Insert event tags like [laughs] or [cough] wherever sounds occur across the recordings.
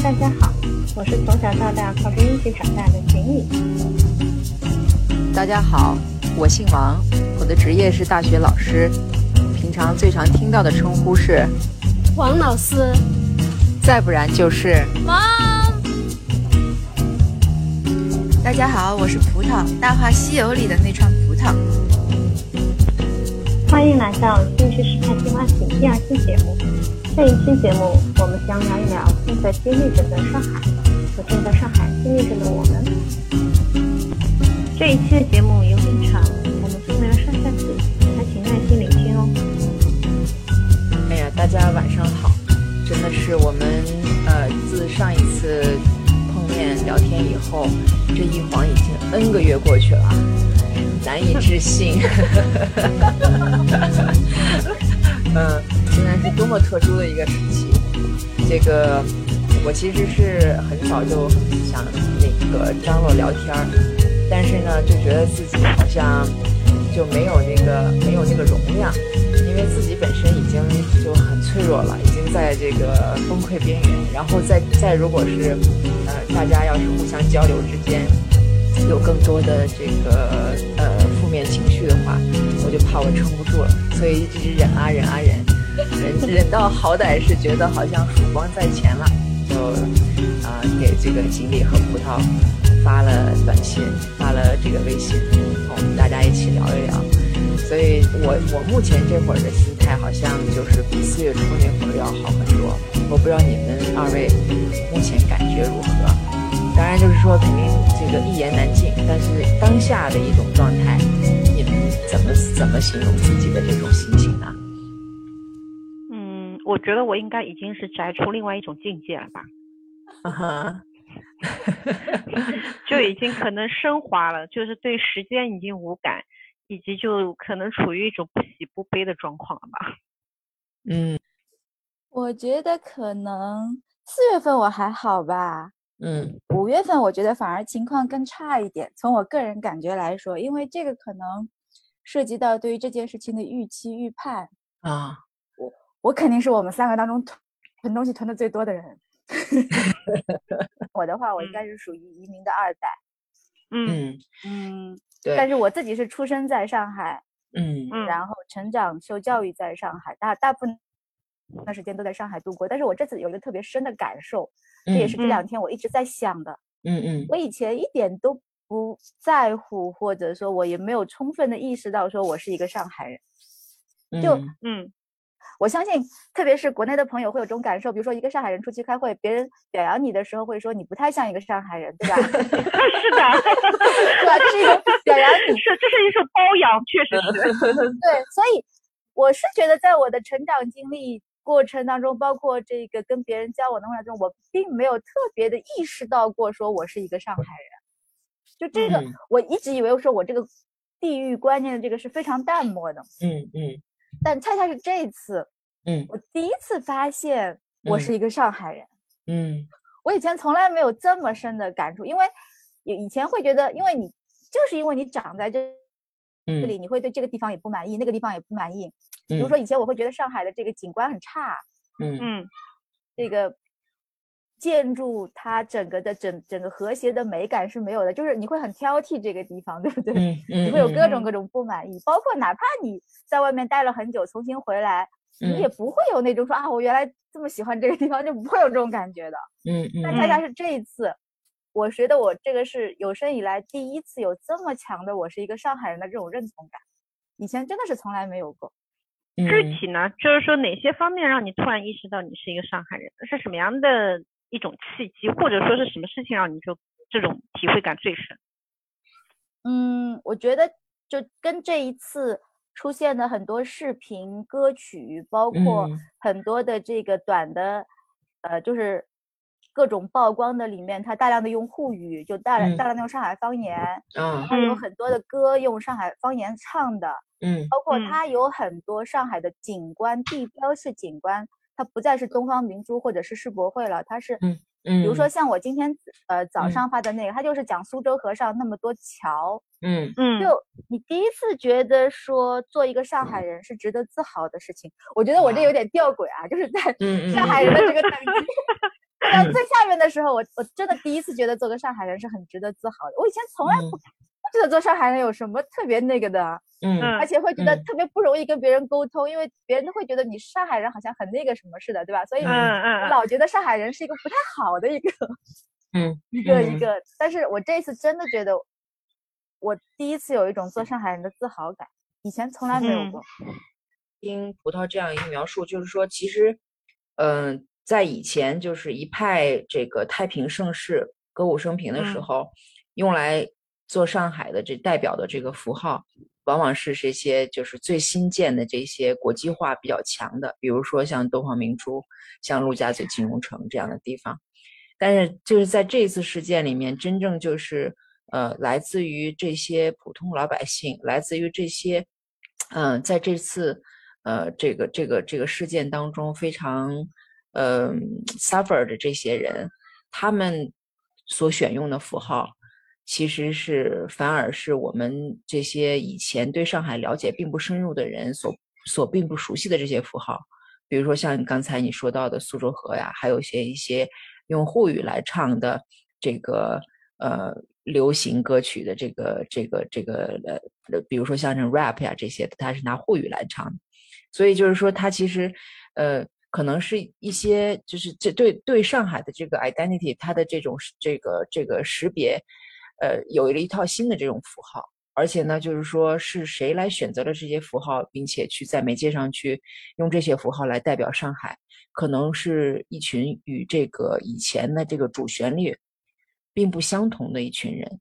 大家好，我是从小到大靠着运气长大的锦鲤。大家好，我姓王，我的职业是大学老师，平常最常听到的称呼是王老师，再不然就是王。大家好，我是葡萄，《大话西游》里的那串葡萄。欢迎来到《兴趣时代计划体》第二期节目。这一期节目，我们将聊一聊正在经历着的上海和正在上海经历着的我们。这一期的节目有点长，我们分为了上下集，还请耐心聆听哦。哎呀，大家晚上好！真的是我们呃，自上一次碰面聊天以后，这一晃已经 N 个月过去了，难以置信。[laughs] 嗯。现在是多么特殊的一个时期，这个我其实是很少就想那个张罗聊天儿，但是呢，就觉得自己好像就没有那个没有那个容量，因为自己本身已经就很脆弱了，已经在这个崩溃边缘，然后再再如果是呃大家要是互相交流之间有更多的这个呃负面情绪的话，我就怕我撑不住了，所以一直忍啊忍啊忍。忍忍到好歹是觉得好像曙光在前了，就啊给这个锦鲤和葡萄发了短信，发了这个微信，我们大家一起聊一聊。所以我我目前这会儿的心态好像就是比四月初那会儿要好很多。我不知道你们二位目前感觉如何？当然就是说肯定这个一言难尽，但是当下的一种状态，你们怎么怎么形容自己的这种心情呢？我觉得我应该已经是宅出另外一种境界了吧，[laughs] 就已经可能升华了，就是对时间已经无感，以及就可能处于一种不喜不悲的状况了吧。嗯，我觉得可能四月份我还好吧，嗯，五月份我觉得反而情况更差一点。从我个人感觉来说，因为这个可能涉及到对于这件事情的预期预判啊。我肯定是我们三个当中囤东西囤的最多的人。[laughs] 我的话，我应该是属于移民的二代。嗯嗯，对。但是我自己是出生在上海，嗯嗯，然后成长受教育在上海，大大部分那时间都在上海度过。但是我这次有一个特别深的感受，这也是这两天我一直在想的。嗯嗯，我以前一点都不在乎，或者说我也没有充分的意识到说我是一个上海人。就嗯。我相信，特别是国内的朋友会有这种感受。比如说，一个上海人出去开会，别人表扬你的时候，会说你不太像一个上海人，对吧？[laughs] 是的，对吧？这是一种表扬你，[laughs] 是这是一种包养，确实是。[laughs] 对，所以我是觉得，在我的成长经历过程当中，包括这个跟别人交往的过程中，我并没有特别的意识到过说我是一个上海人。就这个，我一直以为说我这个地域观念的这个是非常淡漠的。嗯嗯。但恰恰是这一次，嗯，我第一次发现我是一个上海人，嗯，我以前从来没有这么深的感触，因为以以前会觉得，因为你就是因为你长在这这里，你会对这个地方也不满意，那个地方也不满意。比如说以前我会觉得上海的这个景观很差，嗯。嗯，这个。建筑它整个的整整个和谐的美感是没有的，就是你会很挑剔这个地方，对不对？嗯嗯，你会有各种各种不满意，包括哪怕你在外面待了很久，重新回来，你也不会有那种说啊，我原来这么喜欢这个地方，就不会有这种感觉的。嗯嗯。那恰恰是这一次，我觉得我这个是有生以来第一次有这么强的我是一个上海人的这种认同感，以前真的是从来没有过。具体呢，就是说哪些方面让你突然意识到你是一个上海人？是什么样的？一种契机，或者说是什么事情让你就这种体会感最深？嗯，我觉得就跟这一次出现的很多视频、歌曲，包括很多的这个短的，呃，就是各种曝光的里面，它大量的用沪语，就大量大量的用上海方言，嗯，它有很多的歌用上海方言唱的，嗯，包括它有很多上海的景观地标式景观。它不再是东方明珠或者是世博会了，它是，嗯嗯，比如说像我今天呃早上发的那个，它就是讲苏州河上那么多桥，嗯。嗯，就你第一次觉得说做一个上海人是值得自豪的事情，我觉得我这有点吊诡啊，就是在上海。人的这个等级，[laughs] 到最下面的时候，我我真的第一次觉得做个上海人是很值得自豪的。我以前从来不不觉得做上海人有什么特别那个的，嗯，而且会觉得特别不容易跟别人沟通，因为别人都会觉得你上海人好像很那个什么似的，对吧？所以，我老觉得上海人是一个不太好的一个，[laughs] 嗯，一个一个。但是我这次真的觉得，我第一次有一种做上海人的自豪感，以前从来没有过。听葡萄这样一个描述，就是说，其实，嗯。在以前，就是一派这个太平盛世、歌舞升平的时候，用来做上海的这代表的这个符号，往往是这些就是最新建的这些国际化比较强的，比如说像东方明珠、像陆家嘴金融城这样的地方。但是就是在这次事件里面，真正就是呃，来自于这些普通老百姓，来自于这些嗯，在这次呃这个这个这个事件当中非常。嗯，suffer 的这些人，他们所选用的符号，其实是反而是我们这些以前对上海了解并不深入的人所所并不熟悉的这些符号。比如说像刚才你说到的苏州河呀，还有一些一些用沪语来唱的这个呃流行歌曲的这个这个这个呃，比如说像这种 rap 呀这些，他是拿沪语来唱，所以就是说他其实呃。可能是一些，就是这对对上海的这个 identity，它的这种这个这个识别，呃，有了一套新的这种符号，而且呢，就是说是谁来选择了这些符号，并且去在媒介上去用这些符号来代表上海，可能是一群与这个以前的这个主旋律并不相同的一群人，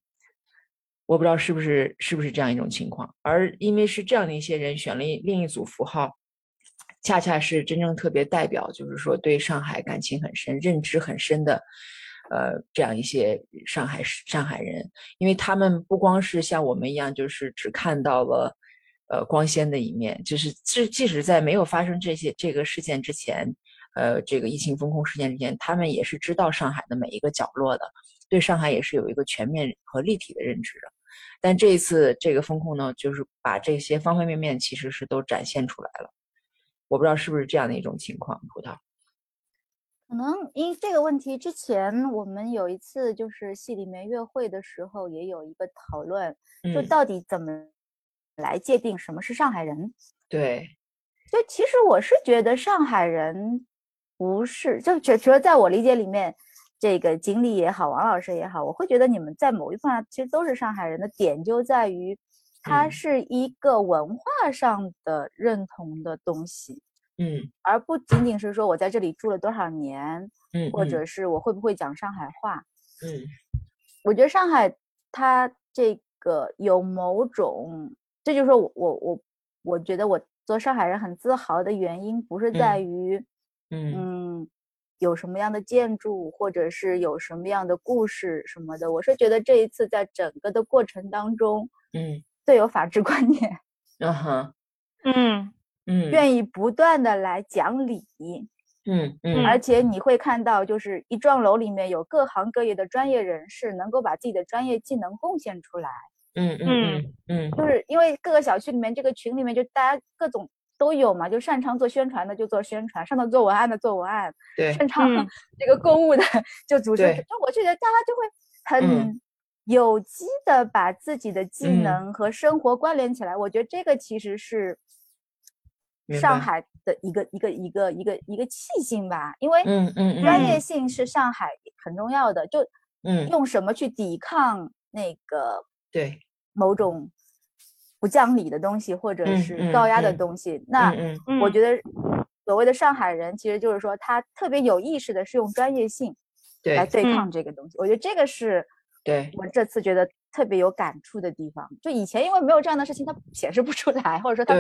我不知道是不是是不是这样一种情况，而因为是这样的一些人选了另一组符号。恰恰是真正特别代表，就是说对上海感情很深、认知很深的，呃，这样一些上海上海人，因为他们不光是像我们一样，就是只看到了呃光鲜的一面，就是即即使在没有发生这些这个事件之前，呃，这个疫情风控事件之前，他们也是知道上海的每一个角落的，对上海也是有一个全面和立体的认知的。但这一次这个风控呢，就是把这些方方面面其实是都展现出来了。我不知道是不是这样的一种情况，葡萄。可能因这个问题，之前我们有一次就是戏里面约会的时候，也有一个讨论，就到底怎么来界定什么是上海人？对，就其实我是觉得上海人不是，就觉觉得在我理解里面，这个经理也好，王老师也好，我会觉得你们在某一方面其实都是上海人的点就在于。它是一个文化上的认同的东西，嗯，而不仅仅是说我在这里住了多少年，嗯，或者是我会不会讲上海话，嗯，我觉得上海它这个有某种，这就是说我我我我觉得我做上海人很自豪的原因，不是在于，嗯，有什么样的建筑，或者是有什么样的故事什么的，我是觉得这一次在整个的过程当中，嗯。最有法治观念，嗯哼，嗯嗯，愿意不断的来讲理，嗯嗯，而且你会看到，就是一幢楼里面有各行各业的专业人士，能够把自己的专业技能贡献出来，嗯嗯嗯，就是因为各个小区里面这个群里面就大家各种都有嘛，就擅长做宣传的就做宣传，擅长做文案的做文案，对，擅长 [laughs] 这个购物的 [laughs] 就组织，就我就觉得大家就会很。有机的把自己的技能和生活关联起来，我觉得这个其实是上海的一个一个一个一个一个气性吧。因为嗯嗯专业性是上海很重要的，就嗯用什么去抵抗那个对某种不讲理的东西或者是高压的东西。那我觉得所谓的上海人，其实就是说他特别有意识的是用专业性来对抗这个东西。我觉得这个是。对我这次觉得特别有感触的地方，就以前因为没有这样的事情，它显示不出来，或者说它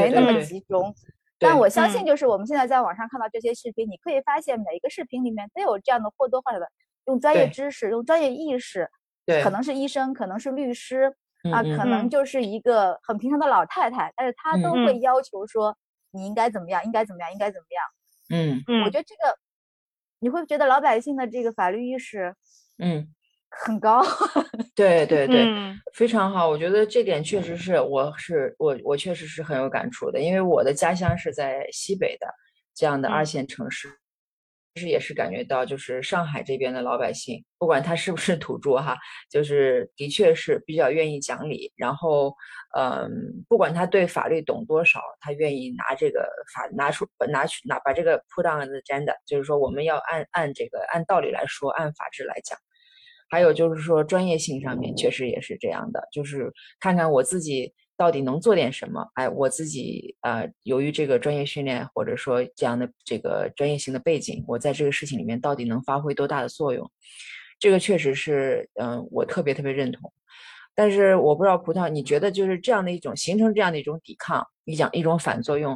没那么集中。但我相信，就是我们现在在网上看到这些视频，你可以发现每一个视频里面都有这样的或多或少的用专业知识、用专业意识，可能。是医生，可能是律师啊，可能就是一个很平常的老太太，但是她都会要求说你应该怎么样，应该怎么样，应该怎么样。嗯嗯，我觉。得这个你会觉得老百姓的这个法律意识，嗯。很高，[laughs] 对对对，非常好。我觉得这点确实是，我是我我确实是很有感触的，因为我的家乡是在西北的这样的二线城市，其实也是感觉到，就是上海这边的老百姓，不管他是不是土著哈，就是的确是比较愿意讲理。然后，嗯，不管他对法律懂多少，他愿意拿这个法拿出拿去拿把这个 put on the agenda，就是说我们要按按这个按道理来说，按法治来讲。还有就是说专业性上面确实也是这样的，就是看看我自己。到底能做点什么？哎，我自己呃，由于这个专业训练或者说这样的这个专业性的背景，我在这个事情里面到底能发挥多大的作用？这个确实是，嗯，我特别特别认同。但是我不知道葡萄，你觉得就是这样的一种形成这样的一种抵抗，一讲一种反作用，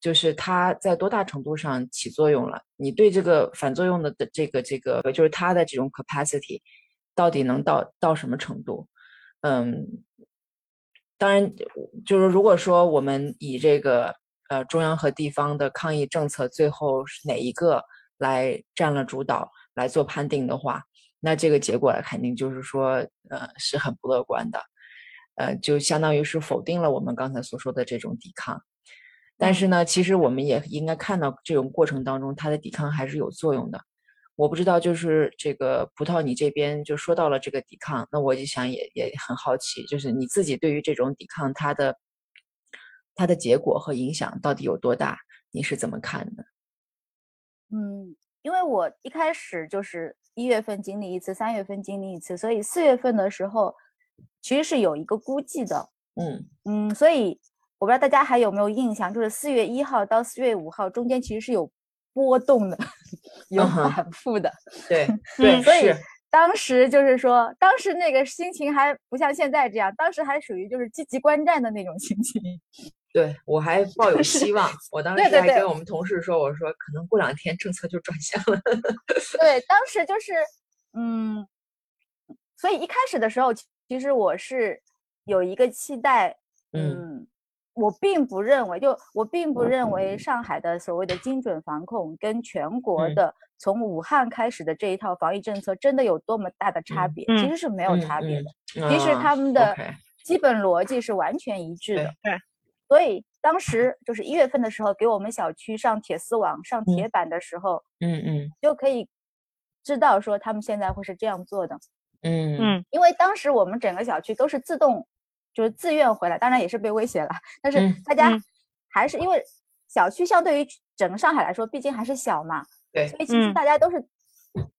就是它在多大程度上起作用了？你对这个反作用的的这个这个，就是它的这种 capacity，到底能到到什么程度？嗯。当然，就是如果说我们以这个呃中央和地方的抗疫政策最后哪一个来占了主导来做判定的话，那这个结果肯定就是说呃是很不乐观的，呃就相当于是否定了我们刚才所说的这种抵抗。但是呢，其实我们也应该看到这种过程当中，它的抵抗还是有作用的。我不知道，就是这个葡萄，你这边就说到了这个抵抗，那我就想也也很好奇，就是你自己对于这种抵抗，它的它的结果和影响到底有多大？你是怎么看的？嗯，因为我一开始就是一月份经历一次，三月份经历一次，所以四月份的时候其实是有一个估计的。嗯嗯，所以我不知道大家还有没有印象，就是四月一号到四月五号中间其实是有。波动的，有反复的，对对，所以当时就是说，当时那个心情还不像现在这样，当时还属于就是积极观战的那种心情。对我还抱有希望，我当时还跟我们同事说，我说可能过两天政策就转向了。[laughs] 对，当时就是，嗯，所以一开始的时候，其实我是有一个期待，嗯。我并不认为，就我并不认为上海的所谓的精准防控跟全国的从武汉开始的这一套防疫政策真的有多么大的差别，其实是没有差别的。其实他们的基本逻辑是完全一致的。对，所以当时就是一月份的时候，给我们小区上铁丝网、上铁板的时候，嗯嗯，就可以知道说他们现在会是这样做的。嗯嗯，因为当时我们整个小区都是自动。就是自愿回来，当然也是被威胁了。但是大家还是因为小区相对于整个上海来说，毕竟还是小嘛，对，所以。其实大家都是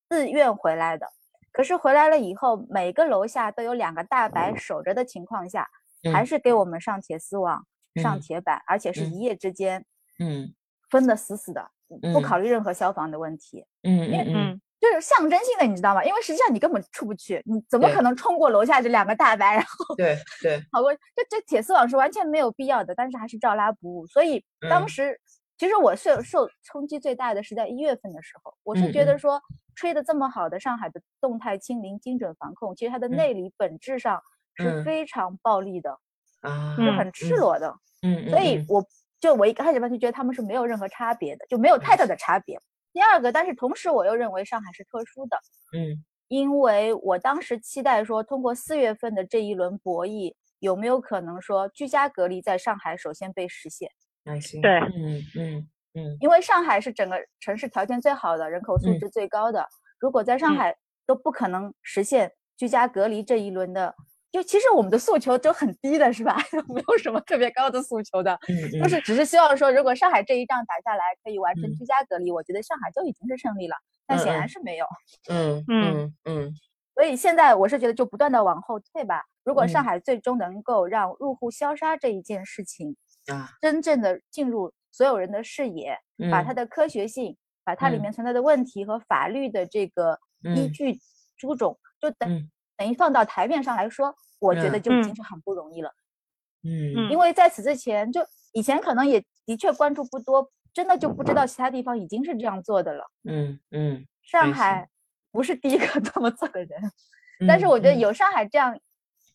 自愿回来的。可是回来了以后，每个楼下都有两个大白守着的情况下，还是给我们上铁丝网、上铁板，而且是一。夜之间，嗯，分得死死的，不考虑任何消防的问题，嗯嗯嗯。就是象征性的，你知道吗？因为实际上你根本出不去，你怎么可能冲过楼下这两个大白，然后对对跑过？这这铁丝网是完全没有必要的，但是还是照拉不误。所以当时其实我受受冲击最大的是在一月份的时候，我是觉得说吹的这么好的上海的动态清零、精准防控，其实它的内里本质上是非常暴力的，啊，是很赤裸的。嗯，所以我就我一开始吧就觉得他们是没有任何差别的，就没有太大的差别。第二个，但是同时我又认为上海是特殊的，嗯，因为我当时期待说，通过四月份的这一轮博弈，有没有可能说居家隔离在上海首先被实现？对，嗯嗯嗯，因为上海是整个城市条件最好的，人口素质最高的，如果在上海都不可能实现居家隔离这一轮的。就其实我们的诉求都很低的，是吧？[laughs] 没有什么特别高的诉求的，就是只是希望说，如果上海这一仗打下来，可以完成居家隔离，我觉得上海就已经是胜利了。但显然是没有。嗯嗯嗯。所以现在我是觉得，就不断的往后退吧。如果上海最终能够让入户消杀这一件事情啊，真正的进入所有人的视野，把它的科学性，把它里面存在的问题和法律的这个依据诸种，就等。等于放到台面上来说，我觉得就已经是很不容易了。嗯，因为在此之前，就以前可能也的确关注不多，真的就不知道其他地方已经是这样做的了。嗯嗯，上海不是第一个 [laughs] 这么做的人，但是我觉得有上海这样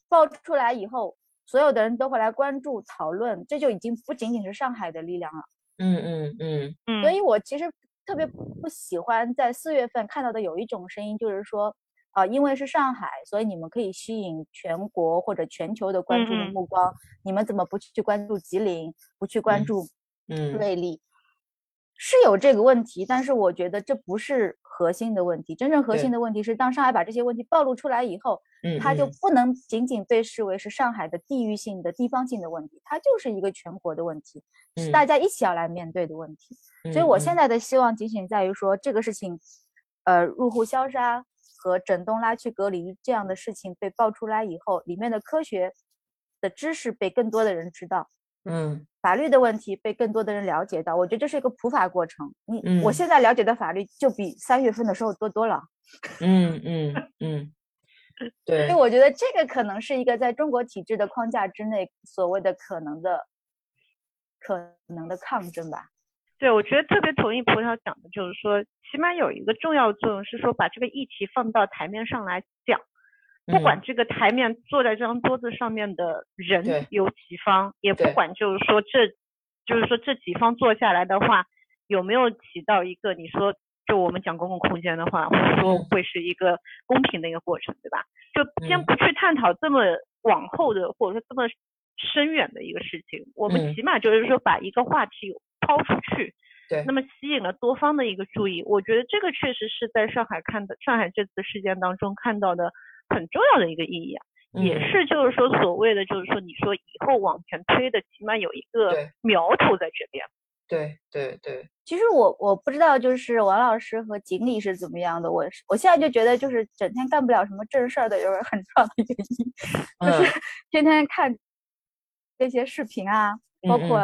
爆出来以后，所有的人都会来关注讨论，这就已经不仅仅是上海的力量了。嗯嗯嗯嗯，所以我其实特别不喜欢在四月份看到的有一种声音，就是说。啊，因为是上海，所以你们可以吸引全国或者全球的关注的目光。你们怎么不去关注吉林？不去关注嗯瑞丽？是有这个问题，但是我觉得这不是核心的问题。真正核心的问题是，当上海把这些问题暴露出来以后，嗯，它就不能仅仅被视为是上海的地域性的地方性的问题，它就是一个全国的问题，是大家一起要来面对的问题。所以我现在的希望仅仅在于说，这个事情，呃，入户消杀和整栋拉去隔离这样的事情被爆出来以后，里面的科学的知识被更多的人知道。嗯，法律的问题被更多的人了解到，我觉得这是一个普法过程。你，我现在了解的法律就比三月份的时候多多了。嗯嗯嗯，对。所以我觉得这个可能是一个在中国体制的框架之内所谓的可能的可能的抗争吧。对，我觉得特别同意葡萄讲的，就是说，起码有一个重要作用是说，把这个议题放到台面上来讲。不管这个台面坐在这张桌子上面的人有几方，也不管就是说这，就是说这几方坐下来的话，有没有起到一个你说就我们讲公共空间的话，或者说会是一个公平的一个过程，对吧？就先不去探讨这么往后的或者说这么深远的一个事情，我们起码就是说把一个话题抛出去，对，那么吸引了多方的一个注意，我觉得这个确实是在上海看的上海这次事件当中看到的。很重要的一个意义啊，也是就是说所谓的就是说你说以后往前推的，起码有一个苗头在这边。对对对，其实我我不知道就是王老师和锦鲤是怎么样的，我我现在就觉得就是整天干不了什么正事儿的，就是很重要的原因，[laughs] 就是天天看这些视频啊，包括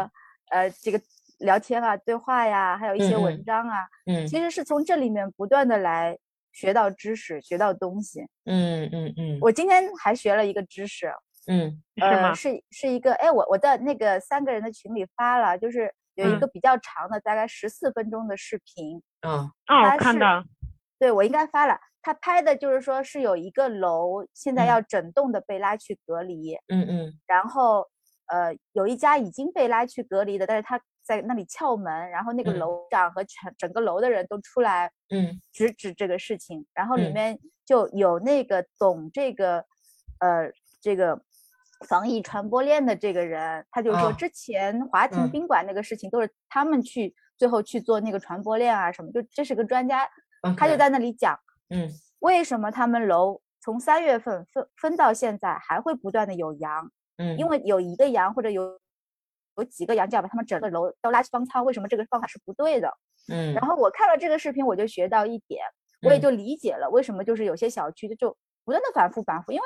呃这个聊天啊、对话呀，还有一些文章啊，嗯，其实是从这里面不断的来。学到知识，学到东西。嗯嗯嗯。我今天还学了一个知识。嗯，呃，是是一个，哎，我我在那个三个人的群里发了，就是有一个比较长的，大概十四分钟的视频。嗯，哦，看到。对，我应该发了。他拍的就是说是有一个楼现在要整栋的被拉去隔离。嗯嗯。然后，呃，有一家已经被拉去隔离的，但是他。在那里撬门，然后那个楼长和全整个楼的人都出来，嗯，直指这个事情。然后里面就有那个懂这个，呃，这个防疫传播链的这个人，他就说之前华庭宾馆那个事情都是他们去最后去做那个传播链啊什么，就这是个专家，他就在那里讲，嗯，为什么他们楼从三月份分分到现在还会不断的有阳，嗯，因为有一个阳或者有。有几个羊角把他们整个楼都拉去方舱，为什么这个方法是不对的？嗯，然后我看了这个视频，我就学到一点，我也就理解了为什么就是有些小区就不断的反复反复，因为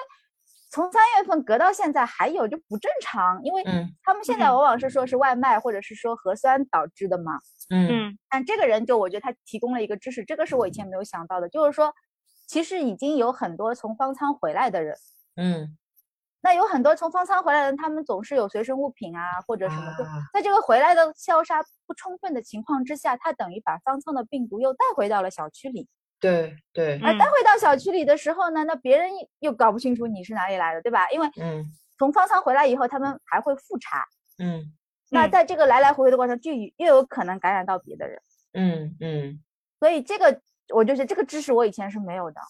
从三月份隔到现在还有就不正常，因为他们现在往往是说是外卖或者是说核酸导致的嘛。嗯，但这个人就我觉得他提供了一个知识，这个是我以前没有想到的，就是说其实已经有很多从方舱回来的人。嗯。那有很多从方舱回来的人，他们总是有随身物品啊，或者什么，就在这个回来的消杀不充分的情况之下，他等于把方舱的病毒又带回到了小区里。对对。而带回到小区里的时候呢，那别人又搞不清楚你是哪里来的，对吧？因为嗯，从方舱回来以后，他们还会复查。嗯。那在这个来来回回的过程，就又有可能感染到别的人。嗯嗯。所以这个，我就是这个知识，我以前是没有的。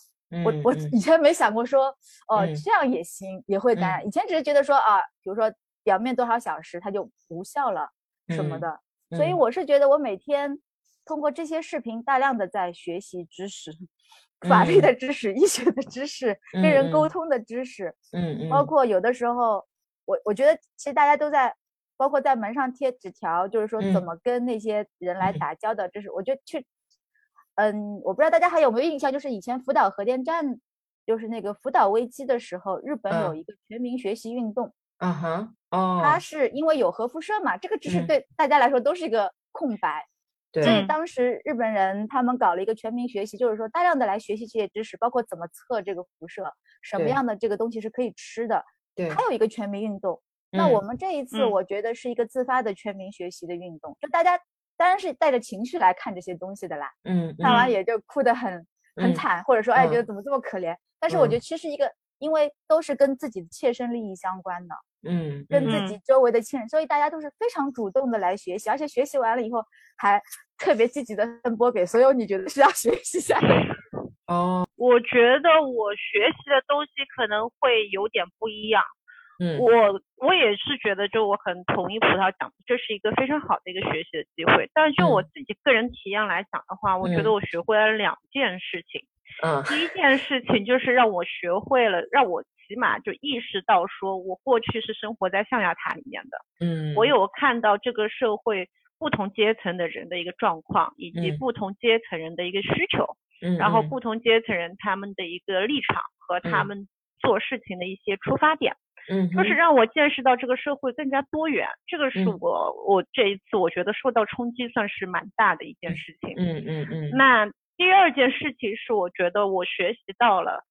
我我以前没想过说，哦，这样也行，也会感染。以前只是觉得说啊，比如说表面多少小时它就无效了什么的。所以我是觉得我每天通过这些视频大量的在学习知识，法律的知识、医学的知识、跟人沟通的知识。嗯嗯。包括有的时候，我我觉得其实大家都在，包括在门上贴纸条，就是说怎么跟那些人来打交道，这是我觉得去。嗯，我不知道大家还有没有印象，就是以前福岛核电站，就是那个福岛危机的时候，日本有一个全民学习运动。嗯哼，哦，它是因为有核辐射嘛，这个知识对大家来说都是一个空白。对。所以当时日本人他们搞了一个全民学习，就是说大量的来学习这些知识，包括怎么测这个辐射，什么样的这个东西是可以吃的。对。还有一个全民运动。那我们这一次，我觉得是一个自发的全民学习的运动，就大家。当然是带着情绪来看这些东西的啦，嗯，看完也就哭得很很惨，或者说哎觉得怎么这么可怜。但是我觉得其实一个，因为都是跟自己的切身利益相关的，嗯，跟自己周围的亲人，所以大家都是非常主动的来学习，而且学习完了以后还特别积极的分播给所有你觉得需要学习下的人。[laughs] 哦，我觉得我学习的东西可能会有点不一样。嗯，我我也是觉得，就我很同意葡萄讲的，这是一个非常好的一个学习的机会。但是就我自己个人体验来讲的话，我觉得我学会了两件事情。嗯，第一件事情就是让我学会了，让我起码就意识到，说我过去是生活在象牙塔里面的。嗯，我有看到这个社会不同阶层的人的一个状况，以及不同阶层人的一个需求。嗯，然后不同阶层人他们的一个立场和他们做事情的一些出发点。嗯，就是让我见识到这个社会更加多元，这个是我我这一次我觉得受到冲击算是蛮大的一件事情。嗯嗯嗯。那第二件事情是我觉得我学习到了，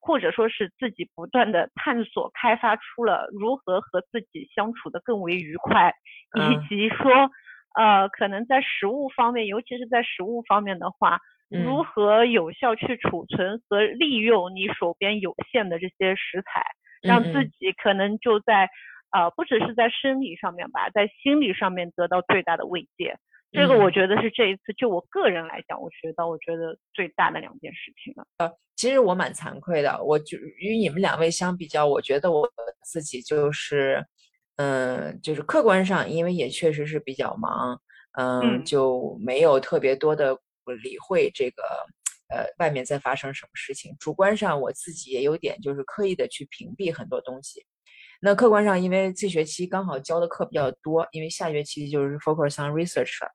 或者说是自己不断的探索开发出了如何和自己相处的更为愉快，以及说呃可能在食物方面，尤其是在食物方面的话，如何有效去储存和利用你手边有限的这些食材。让自己可能就在，呃，不只是在生理上面吧，在心理上面得到最大的慰藉。这个我觉得是这一次就我个人来讲，我学到我觉得最大的两件事情了。呃，其实我蛮惭愧的，我就与你们两位相比较，我觉得我自己就是，嗯，就是客观上，因为也确实是比较忙，嗯，就没有特别多的理会这个。呃，外面在发生什么事情？主观上我自己也有点就是刻意的去屏蔽很多东西。那客观上，因为这学期刚好教的课比较多，因为下学期就是 focus on research 了，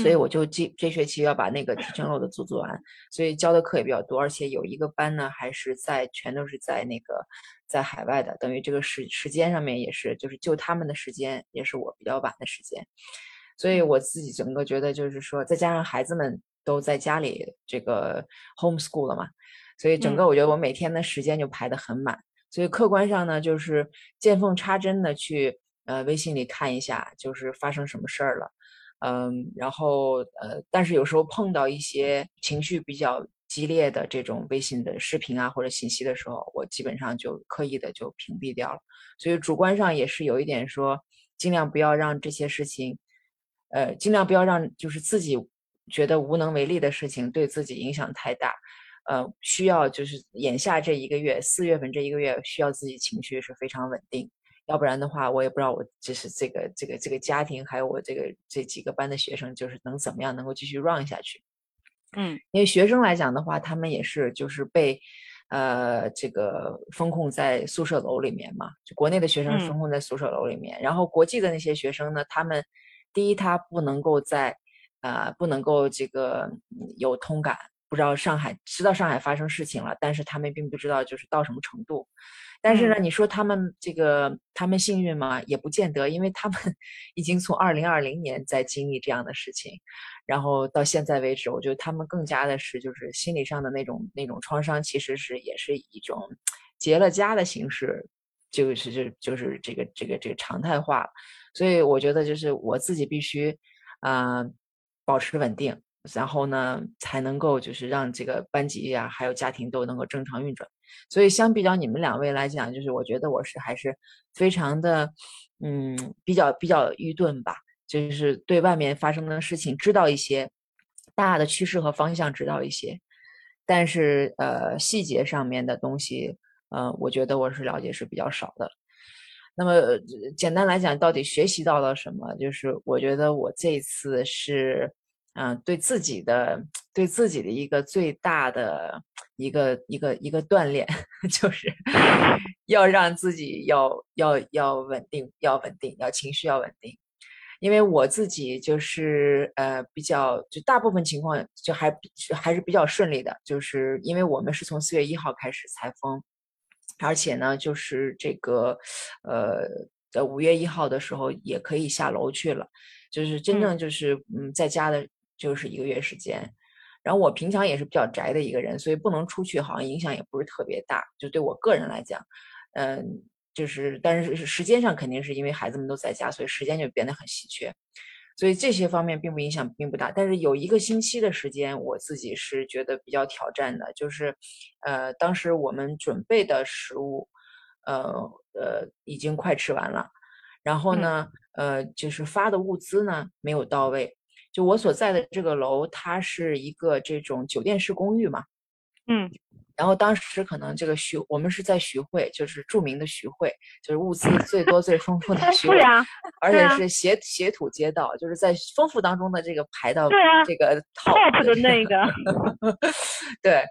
所以我就这这学期要把那个提升楼的组做完，所以教的课也比较多，而且有一个班呢还是在全都是在那个在海外的，等于这个时时间上面也是就是就他们的时间也是我比较晚的时间，所以我自己整个觉得就是说再加上孩子们。都在家里这个 homeschool 了嘛，所以整个我觉得我每天的时间就排得很满，所以客观上呢就是见缝插针的去呃微信里看一下，就是发生什么事儿了，嗯，然后呃，但是有时候碰到一些情绪比较激烈的这种微信的视频啊或者信息的时候，我基本上就刻意的就屏蔽掉了，所以主观上也是有一点说尽量不要让这些事情，呃，尽量不要让就是自己。觉得无能为力的事情对自己影响太大，呃，需要就是眼下这一个月，四月份这一个月需要自己情绪是非常稳定，要不然的话，我也不知道我就是这个这个这个家庭，还有我这个这几个班的学生，就是能怎么样能够继续 run 下去。嗯，因为学生来讲的话，他们也是就是被呃这个封控在宿舍楼里面嘛，就国内的学生封控在宿舍楼里面，然后国际的那些学生呢，他们第一他不能够在。啊，不能够这个有通感，不知道上海知道上海发生事情了，但是他们并不知道就是到什么程度。但是呢，你说他们这个他们幸运吗？也不见得，因为他们 [laughs] 已经从二零二零年在经历这样的事情，然后到现在为止，我觉得他们更加的是就是心理上的那种那种创伤，其实是也是一种结了痂的形式，就是就就是这个这个这个常态化了。所以我觉得就是我自己必须啊。保持稳定，然后呢，才能够就是让这个班级呀，还有家庭都能够正常运转。所以相比较你们两位来讲，就是我觉得我是还是非常的，嗯，比较比较愚钝吧，就是对外面发生的事情知道一些，大的趋势和方向知道一些，但是呃细节上面的东西，呃，我觉得我是了解是比较少的。那么简单来讲，到底学习到了什么？就是我觉得我这次是，嗯，对自己的对自己的一个最大的一个一个一个锻炼，[laughs] 就是 [laughs] 要让自己要要要稳定，要稳定，要情绪要稳定。因为我自己就是呃比较就大部分情况就还还是比较顺利的，就是因为我们是从四月一号开始裁封。而且呢，就是这个，呃，在五月一号的时候也可以下楼去了，就是真正就是嗯，在家的就是一个月时间。然后我平常也是比较宅的一个人，所以不能出去，好像影响也不是特别大。就对我个人来讲，嗯，就是但是时间上肯定是因为孩子们都在家，所以时间就变得很稀缺。所以这些方面并不影响，并不大。但是有一个星期的时间，我自己是觉得比较挑战的，就是，呃，当时我们准备的食物，呃呃，已经快吃完了，然后呢，呃，就是发的物资呢没有到位。就我所在的这个楼，它是一个这种酒店式公寓嘛，嗯，然后当时可能这个徐，我们是在徐汇，就是著名的徐汇，就是物资最多最丰富的徐汇，而且是斜斜土街道，就是在丰富当中的这个排到这个 top 的那个。[laughs] 对，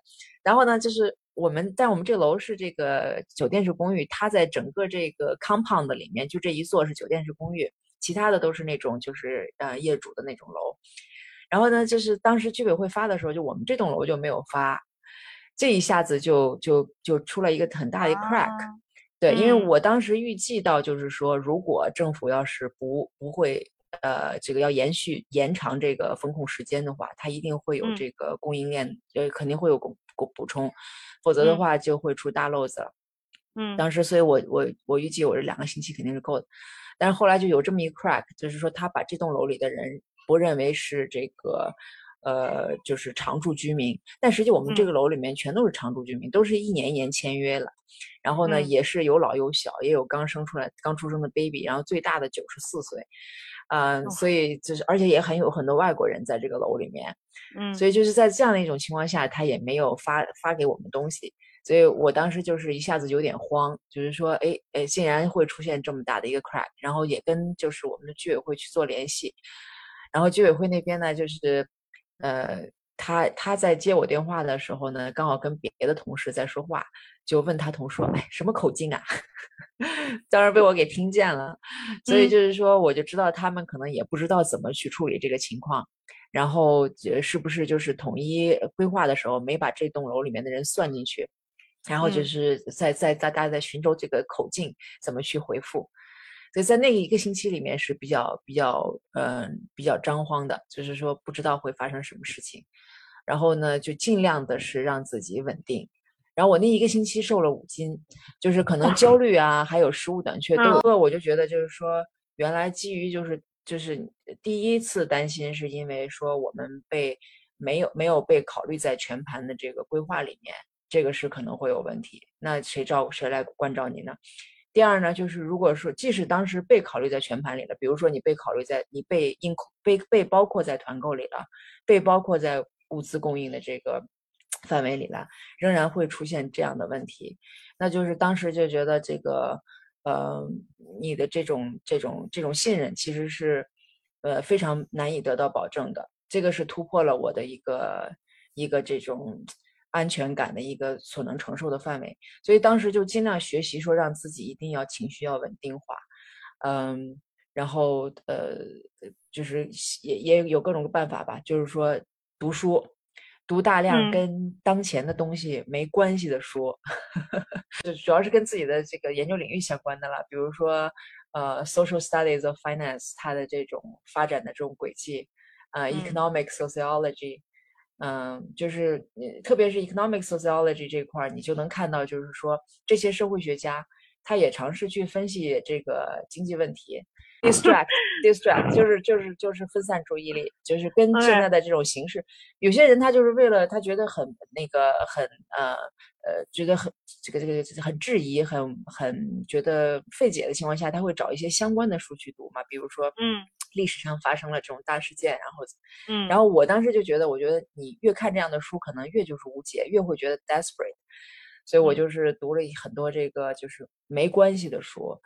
然后呢，就是我们，但我们这楼是这个酒店式公寓，它在整个这个 compound 里面，就这一座是酒店式公寓，其他的都是那种就是呃业主的那种楼。然后呢，就是当时居委会发的时候，就我们这栋楼就没有发。这一下子就就就出了一个很大的 crack，对，因为我当时预计到就是说，如果政府要是不不会呃这个要延续延长这个风控时间的话，它一定会有这个供应链呃肯定会有补补补充，否则的话就会出大漏子了。嗯，当时所以我我我预计我这两个星期肯定是够的，但是后来就有这么一个 crack，就是说他把这栋楼里的人不认为是这个。呃，就是常住居民，但实际我们这个楼里面全都是常住居民，都是一年一年签约了。然后呢，也是有老有小，也有刚生出来、刚出生的 baby，然后最大的九十四岁，嗯，所以就是而且也很有很多外国人在这个楼里面，嗯，所以就是在这样的一种情况下，他也没有发发给我们东西，所以我当时就是一下子有点慌，就是说，哎哎，竟然会出现这么大的一个 crack，然后也跟就是我们的居委会去做联系，然后居委会那边呢，就是。呃，他他在接我电话的时候呢，刚好跟别的同事在说话，就问他同事说：“哎，什么口径啊？” [laughs] 当然被我给听见了，所以就是说，我就知道他们可能也不知道怎么去处理这个情况，然后是不是就是统一规划的时候没把这栋楼里面的人算进去，然后就是在在大家在寻找这个口径怎么去回复。所以在那一个星期里面是比较比较嗯比较张慌的，就是说不知道会发生什么事情，然后呢就尽量的是让自己稳定。然后我那一个星期瘦了五斤，就是可能焦虑啊，还有食物短缺都有。我就觉得就是说，原来基于就是就是第一次担心是因为说我们被没有没有被考虑在全盘的这个规划里面，这个是可能会有问题。那谁照谁来关照你呢？第二呢，就是如果说即使当时被考虑在全盘里了，比如说你被考虑在你被应被被包括在团购里了，被包括在物资供应的这个范围里了，仍然会出现这样的问题，那就是当时就觉得这个呃你的这种这种这种信任其实是呃非常难以得到保证的，这个是突破了我的一个一个这种。安全感的一个所能承受的范围，所以当时就尽量学习说让自己一定要情绪要稳定化，嗯，然后呃，就是也也有各种办法吧，就是说读书，读大量跟当前的东西没关系的书，[laughs] 就主要是跟自己的这个研究领域相关的了，比如说呃，social studies of finance 它的这种发展的这种轨迹，呃，economic sociology。嗯，就是特别是 economic sociology 这块儿，你就能看到，就是说这些社会学家，他也尝试去分析这个经济问题，distract，distract，[laughs] 就是就是就是分散注意力，就是跟现在的这种形式，有些人他就是为了他觉得很那个很呃呃觉得很这个这个很质疑，很很觉得费解的情况下，他会找一些相关的书去读嘛，比如说嗯。[tsk] 历史上发生了这种大事件，然后，嗯，然后我当时就觉得，我觉得你越看这样的书，可能越就是无解，越会觉得 desperate，所以我就是读了很多这个就是没关系的书，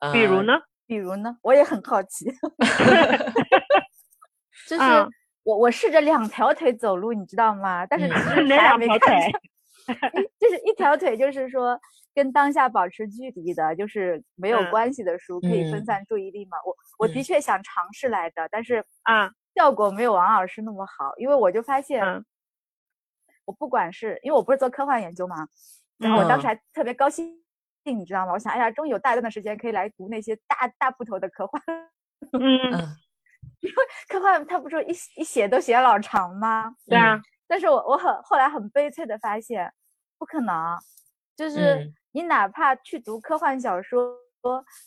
呃比如呢？比如呢？我也很好奇，[laughs] 就是我我试着两条腿走路，你知道吗？但是 [laughs] 哪两条腿？[laughs] 就是一条腿，就是说。跟当下保持距离的，就是没有关系的书，可以分散注意力嘛？我我的确想尝试来的，但是啊，效果没有王老师那么好，因为我就发现，我不管是因为我不是做科幻研究嘛，然后我当时还特别高兴，你知道吗？我想，哎呀，终于有大段的时间可以来读那些大大部头的科幻，[laughs] 嗯，因为科幻它不是一一写都写老长吗？对啊，[laughs] 但是我我很后来很悲催的发现，不可能，就是。你哪怕去读科幻小说，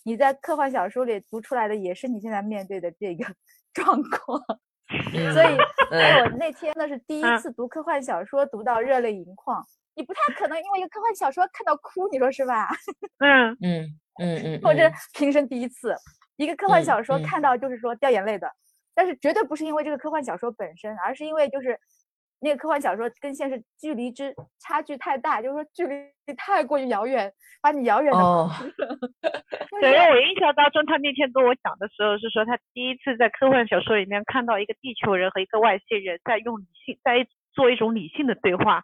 你在科幻小说里读出来的也是你现在面对的这个 [laughs] 状况。所以，我那天那是第一次读科幻小说，读到热泪盈眶。你不太可能因为一个科幻小说看到哭，你说是吧？[laughs] 嗯嗯嗯嗯。或者平生第一次，一个科幻小说看到就是说掉眼泪的，但是绝对不是因为这个科幻小说本身，而是因为就是。那个科幻小说跟现实距离之差距太大，就是说距离太过于遥远，把你遥远的。哦。[laughs] [laughs] 对，我印象当中，他那天跟我讲的时候是说，他第一次在科幻小说里面看到一个地球人和一个外星人在用理性在做一种理性的对话，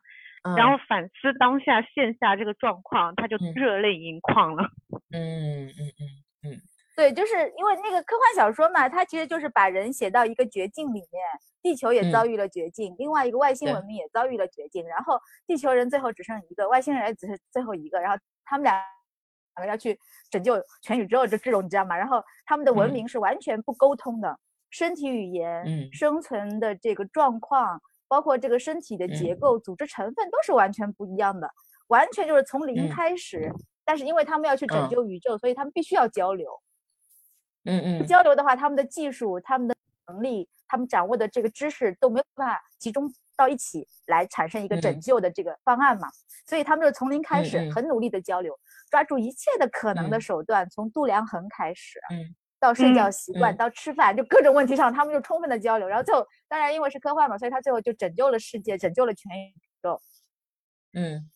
然后反思当下线下这个状况，他就热泪盈眶了。嗯嗯嗯嗯。对，就是因为那个科幻小说嘛，它其实就是把人写到一个绝境里面，地球也遭遇了绝境，另外一个外星文明也遭遇了绝境，然后地球人最后只剩一个，外星人也只是最后一个，然后他们俩两个要去拯救全宇宙，就这种你知道吗？然后他们的文明是完全不沟通的，身体语言、生存的这个状况，包括这个身体的结。构、组织成分都是完全不一样的，完全就是从零开始。但是因为他们要去拯救宇宙，所以他们必须要交流。嗯。嗯，交流的话，他们的技术、他们的能力、他们掌握的这个知识都没有办法集中到一起来产生一个拯救的这个方案嘛，所以他们就从零开始，很努力的交流，抓住一切的可能的手段，从度量衡开始，嗯，到睡觉习惯，到吃饭，就各种问题上，他们就充分的交流，然后最后，当然因为是科幻嘛，所以他最后就拯救了世界，拯救了全宇宙，嗯，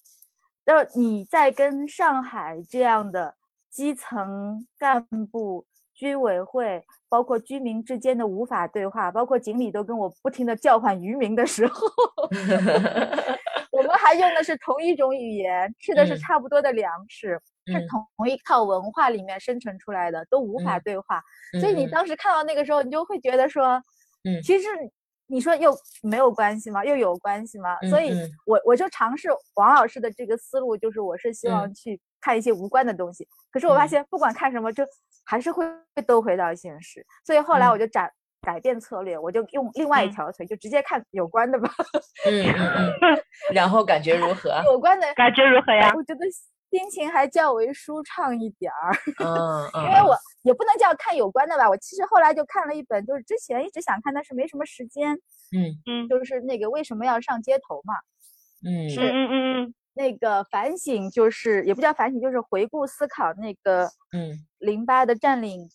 然后你在跟上海这样的基层干部。居委会包括居民之间的无法对话，包括锦鲤都跟我不停的叫唤渔民的时候，[laughs] 还用的是同一种语言，吃的是差不多的粮食，是同一套文化里面生成出来的，都无法对话。所以你当时看到那个时候，你就会觉得说，嗯，其实你说又没有关系吗？又有关系吗？所以我我就尝试王老师的这个思路，就是我是希望去看一些无关的东西。可是我发现不管看什么就。还是会都回到现实，所以后来我就改改变策略，我就用另外一条腿，就直接看有关的吧。嗯嗯嗯。然后感觉如何？[laughs] 有关的感觉如何呀？我觉得心情还较为舒畅一点儿。嗯 [laughs] 嗯。因为我也不能叫看有关的吧，我其实后来就看了一本，就是之前一直想看，但是没什么时间。嗯嗯。就是那个为什么要上街头嘛？嗯。是嗯嗯嗯。那个反省就是也不叫反省，就是回顾思考那个嗯零八的占领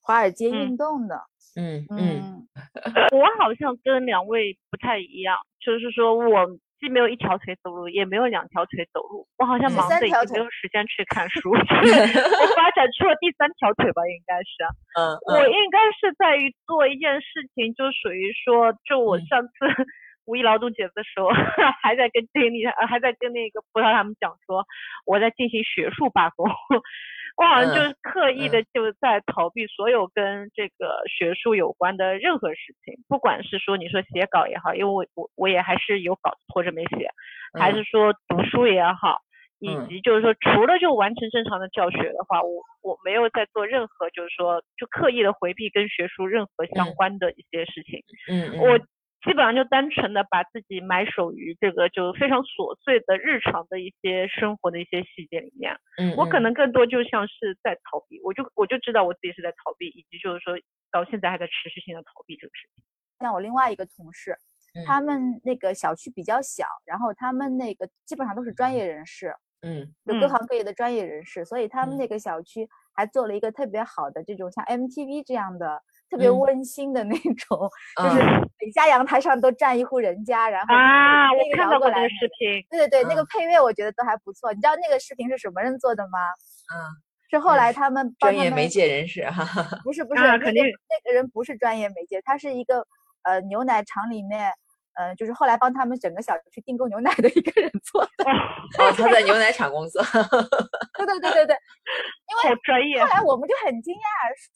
华尔街运动的嗯嗯，[laughs] 我好像跟两位不太一样，就是说我既没有一条腿走路，也没有两条腿走路，我好像忙的已经没有时间去看。书，[laughs] 我发展出了第三条腿吧，应该是嗯，我。应该是在于做一件事情，就属于说，就我上次。[laughs] 五一劳动节的时候，还在跟经理，呃，还在跟那个葡萄他们讲说，我在进行学术罢工，我好像就是刻意的就在逃避所有跟这个学术有关的任何事情，不管是说你说写稿也好，因为我我我也还是有稿子拖着没写，还是说读书也好，以及就是说除了就完成正常的教学的话，我我没有在做任何就是说就刻意的回避跟学术任何相关的一些事情，嗯，我。基本上就单纯的把自己埋首于这个就非常琐碎的日常的一些生活的一些细节里面。嗯，我可能更多就像是在逃避，我就我就知道我自己是在逃避，以及就是说到现在还在持续性的逃避这个事情。像我另外一个同事，他们那个小区比较小，然后他们那个基本上都是专业人士，嗯，有各行各业的专业人士，所以他们那个小区还做了一个特别好的这种像 MTV 这样的。特别温馨的那种，就是每家阳台上都站一户人家，然后啊，我看到过那个视频，对对对，那个配乐我觉得都还不错。你知道那个视频是什么人做的吗？嗯，是后来他们专业媒介人士哈，[laughs] 不是不是，肯定那个人不是专业媒介，他是一个呃牛奶厂里面，呃，就是后来帮他们整个小区订购牛奶的一个人做的。哦，他在牛奶厂工作。对对对对对，因为。后来我们就很惊讶，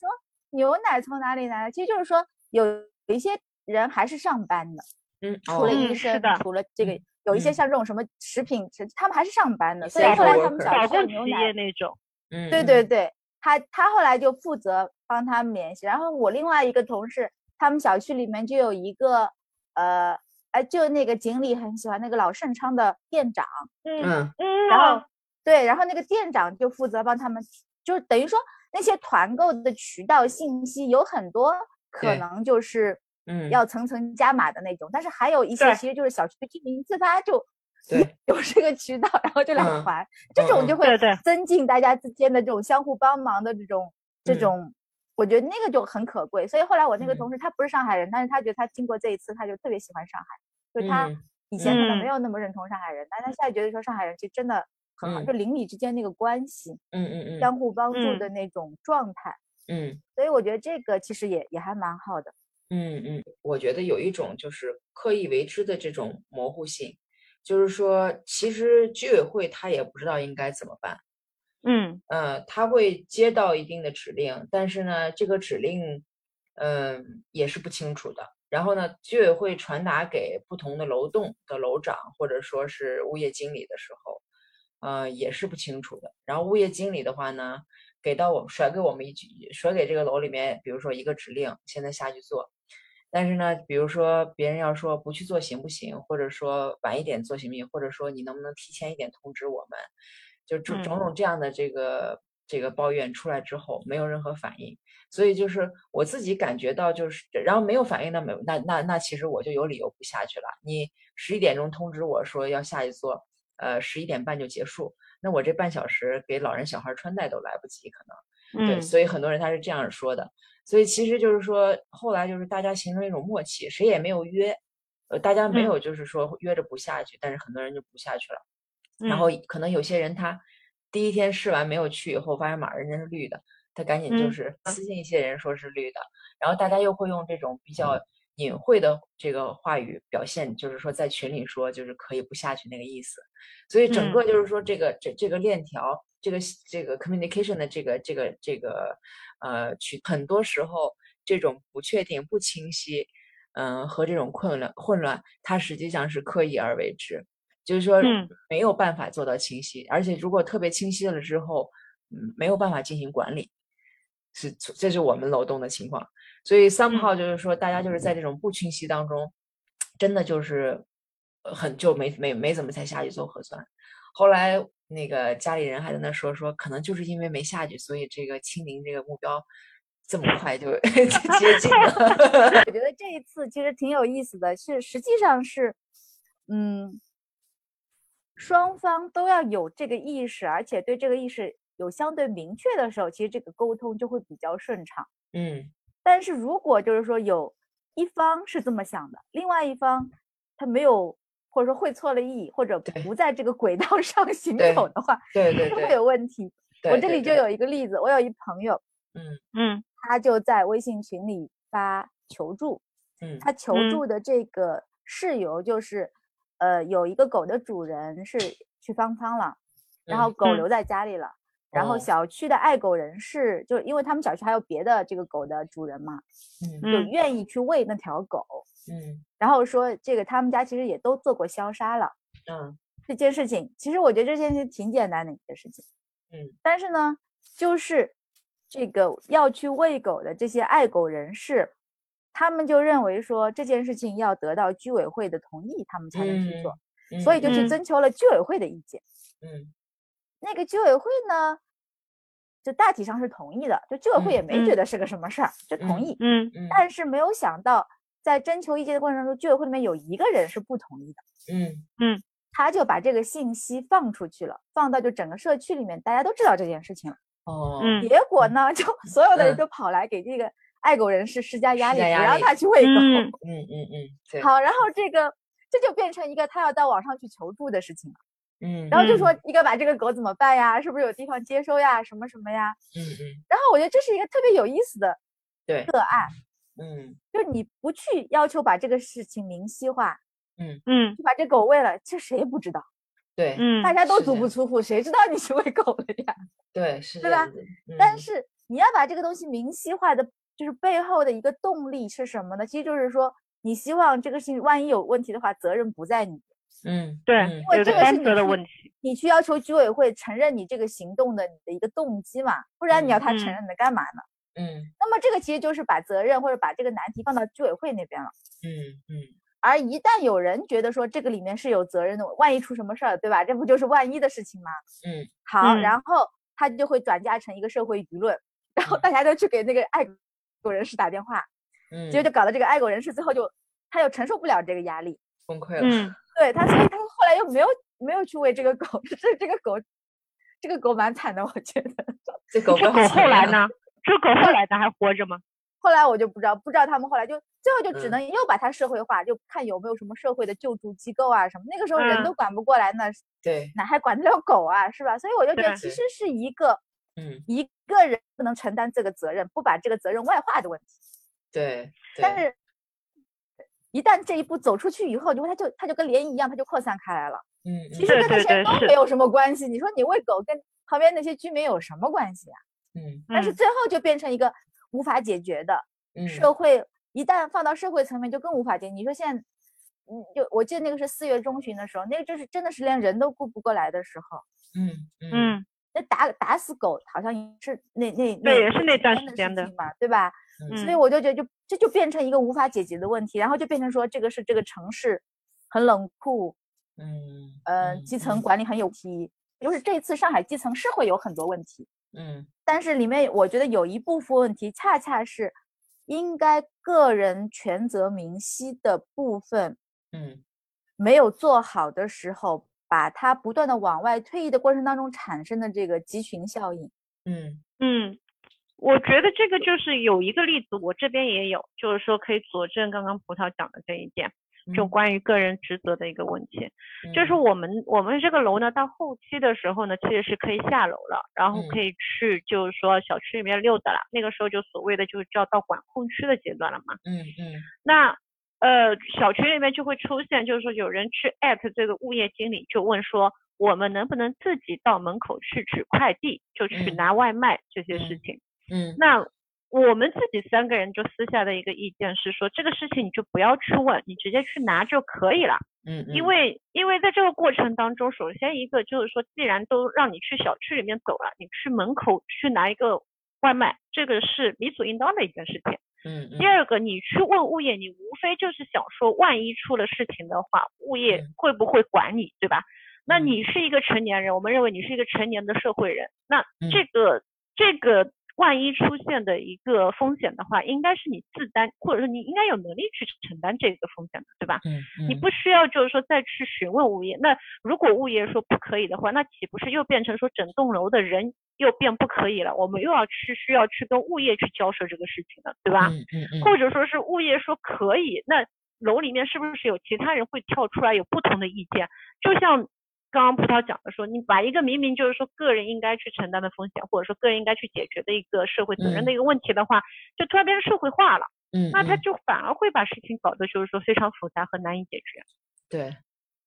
说。牛奶从哪里来？其实就是说，有有一些人还是上班的，嗯，除了医生，除了这个，有一些像这种什么食品，他们还是上班的。所以后来他们小区牛奶那种，嗯，对对对，他他后来就负责帮他们联系。然后我另外一个同事，他们小区里面就有一个，呃，哎，就那个锦鲤很喜欢那个老盛昌的店长，嗯嗯，然后对，然后那个店长就负责帮他们，就等于说。那些团购的渠道信息有很多，可能就是嗯。要层层加码的那种，但是还有一些其实就是小区居民自发就 [laughs] 有这个渠道，然后就来团，这种就会增进大家之间的这种相互帮忙的这种这种，我觉得那个就很可贵。所以后来我那个同事他不是上海人，但是他觉得他经过这一次他就特别喜欢上海，就他以前可能没有那么认同上海人，但他现在觉得说上海人其实真的很好，就邻里之间那个关系，嗯嗯嗯，相互帮助的那种状态，嗯，所以我觉得这个其实也也还蛮好的。嗯嗯，我觉得有一种就是刻意为之的这种模糊性，就是说其实居委会他也不知道应该怎么办。嗯呃，他会接到一定的指令，但是呢，这个指令，嗯，也是不清楚的。然后呢，居委会传达给不同的楼栋的楼长或者说是物业经理的时候，呃，也是不清楚的。然后物业经理的话呢，给到我甩给我们一句，甩给这个楼里面，比如说一个指令，现在下去做。但是呢，比如说别人要说不去做行不行，或者说晚一点做行不行，或者说你能不能提前一点通知我们？就种种种这样的这个这个抱怨出来之后，没有任何反应，所以就是我自己感觉到就是，然后没有反应，那没那那那其实我就有理由不下去了。你十一点钟通知我说要下一座，呃，十一点半就结束，那我这半小时给老人小孩穿戴都来不及，可能，对，所以很多人他是这样说的。所以其实就是说，后来就是大家形成一种默契，谁也没有约，呃，大家没有就是说约着不下去，但是很多人就不下去了。然后可能有些人他第一天试完没有去以后，发现马人家是绿的，他赶紧就是私信一些人说是绿的，然后大家又会用这种比较隐晦的这个话语表现，就是说在群里说就是可以不下去那个意思，所以整个就是说这个这这个链条，这个这个 communication 的这个这个这个呃，去很多时候这种不确定、不清晰，嗯，和这种混乱混乱，它实际上是刻意而为之。就是说，没有办法做到清晰，而且如果特别清晰了之后，嗯，没有办法进行管理，是这是我们楼栋的情况。所以三号就是说，大家就是在这种不清晰当中，真的就是很就没没没怎么才下去做核酸。后来那个家里人还在那说说，可能就是因为没下去，所以这个清零这个目标这么快就 [laughs] 接近了。[laughs] 我觉得这一次其实挺有意思的，是实际上是，嗯。双方都要有这个意识，而且对这个意识有相对明确的时候，其实这个沟通就会比较顺畅。嗯，但是如果就是说有一方是这么想的，另外一方他没有，或者说会错了意，或者不在这个轨道 [laughs] 上行走的话，对对会有问题。我这里就有一个例子，我有一朋友，嗯。嗯，他就在微信群里发求助，嗯，他求助的这个事由就是。呃，有一个狗的主人是去方舱了，然后狗留在家里了，然后小区的爱狗人士就因为他们小区还有别的这个狗的主人嘛，嗯。就愿意去喂那条狗，嗯，然后说这个他们家其实也都做过消杀了，嗯，这件事情其实我觉得这件事挺简单的一件事情，嗯，但是呢，就是这个要去喂狗的这些爱狗人士。他们就认为说这件事情要得到居委会的同意，他们才能去做，所以就去征求了居委会的意见。嗯，那个居委会呢，就大体上是同意的，就居委会也没觉得是个什么事儿，就同意。嗯嗯。但是没有想到，在征求意见的过程当中，居委会里面有一个人是不同意的。嗯嗯。他就把这个信息放出去了，放到就整个社区里面，大家都知道这件事情了。哦。结果呢，就所有的人都跑来给这个。爱狗人士施加压力，不让他去喂狗。嗯嗯嗯，好，然后这个这就变成一个他要到网上去求助的事情了。嗯，然后就说你该把这个狗怎么办呀？是不是有地方接收呀？什么什么呀？嗯嗯。然后我觉得这是一个特别有意思的对个案。嗯，就是你不去要求把这个事情明晰化，嗯嗯，就把这狗喂了，其实谁也不知道。对，嗯，大家都足不出户，谁知道你是喂狗了呀？对，是，对吧？但是你要把这个东西明晰化的。就是背后的一个动力是什么呢？其实就是说，你希望这个事情万一有问题的话，责任不在你。嗯，对，因为这个是责的问题。你去要求居委会承认你这个行动的你的一个动机嘛？不然你要他承认的干嘛呢？嗯。那么这个其实就是把责任或者把这个难题放到居委会那边了。嗯嗯。而一旦有人觉得说这个里面是有责任的，万一出什么事儿，对吧？这不就是万一的事情吗？嗯。好，然后他就会转嫁成一个社会舆论，然后大家都去给那个爱。狗人士打电话，嗯，结果就搞得这个爱狗人士最后就他又承受不了这个压力，崩溃了。嗯，对他，所以他后来又没有没有去喂这个狗，[laughs] 这这个狗，这个狗蛮惨的，我觉得。[laughs] 这狗狗后来呢？[laughs] 这狗后来呢？还活着吗？后来我就不知道，不知道他们后来就最后就只能又把它社会化，就看有没有什么社会的救助机构啊什么。那个时候人都管不过来，那对哪还管得了狗啊，是吧？所以我就觉得其实是一个，嗯，一个人不能承担这个责任，不把这个责任外化的问题。对，但是，一旦这一步走出去以后，就它就它就跟涟漪一样，它就扩散开来了。嗯，其实跟那些都没有什么关系。你说你喂狗跟旁边那些居民有什么关系啊？嗯，但是最后就变成一个无法解决的社会。一旦放到社会层面，就更无法解决。你说现在，嗯，就我记得那个是四月中旬的时候，那个就是真的是连人都顾不过来的时候。嗯嗯，那打打死狗好像是那那对也是那段时间的嘛，对吧？所以我就觉得，就这就变成一个无法解决的问题，然后就变成说这个是这个城市很冷酷，嗯呃，基层管理很有题。就是这次上海基层是会有很多问题，嗯，但是里面我觉得有一部分问题恰恰是。应该个人权责明晰的部分，嗯，没有做好的时候，把它不断的往外推移的过程当中产生的这个集群效应，嗯嗯，我觉得这个就是有一个例子，我这边也有，就是说可以佐证刚刚葡萄讲的这一点。就关于个人职责的一个问题，就是我们我们这个楼呢，到后期的时候呢，其实是可以下楼了，然后可以去就是说小区里面溜达了。那个时候就所谓的就是叫到管控区的阶段了嘛。嗯嗯。那呃，小区里面就会出现，就是说有人去艾特这个物业经理，就问说我们能不能自己到门口去取快递，就去拿外卖这些事情。嗯。那。我们自己三个人就私下的一个意见是说，这个事情你就不要去问，你直接去拿就可以了。嗯，因为因为在这个过程当中，首先一个就是说，既然都让你去小区里面走了，你去门口去拿一个外卖，这个是理所应当的一件事情。嗯。第二个，你去问物业，你无非就是想说，万一出了事情的话，物业会不会管你，对吧？那你是一个成年人，我们认为你是一个成年的社会人，那这个这个。万一出现的一个风险的话，应该是你自担，或者说你应该有能力去承担这个风险的，对吧？嗯嗯。你不需要就是说再去询问物业。那如果物业说不可以的话，那岂不是又变成说整栋楼的人又变不可以了？我们又要去需要去跟物业去交涉这个事情了，对吧？嗯嗯嗯。或者说是物业说可以，那楼里面是不是有其他人会跳出来有不同的意见？就像。刚刚葡萄讲的说，你把一个明明就是说个人应该去承担的风险，或者说个人应该去解决的一个社会责任的一个问题的话，就突然变成社会化了。嗯，那他就反而会把事情搞得就是说非常复杂和难以解决。对，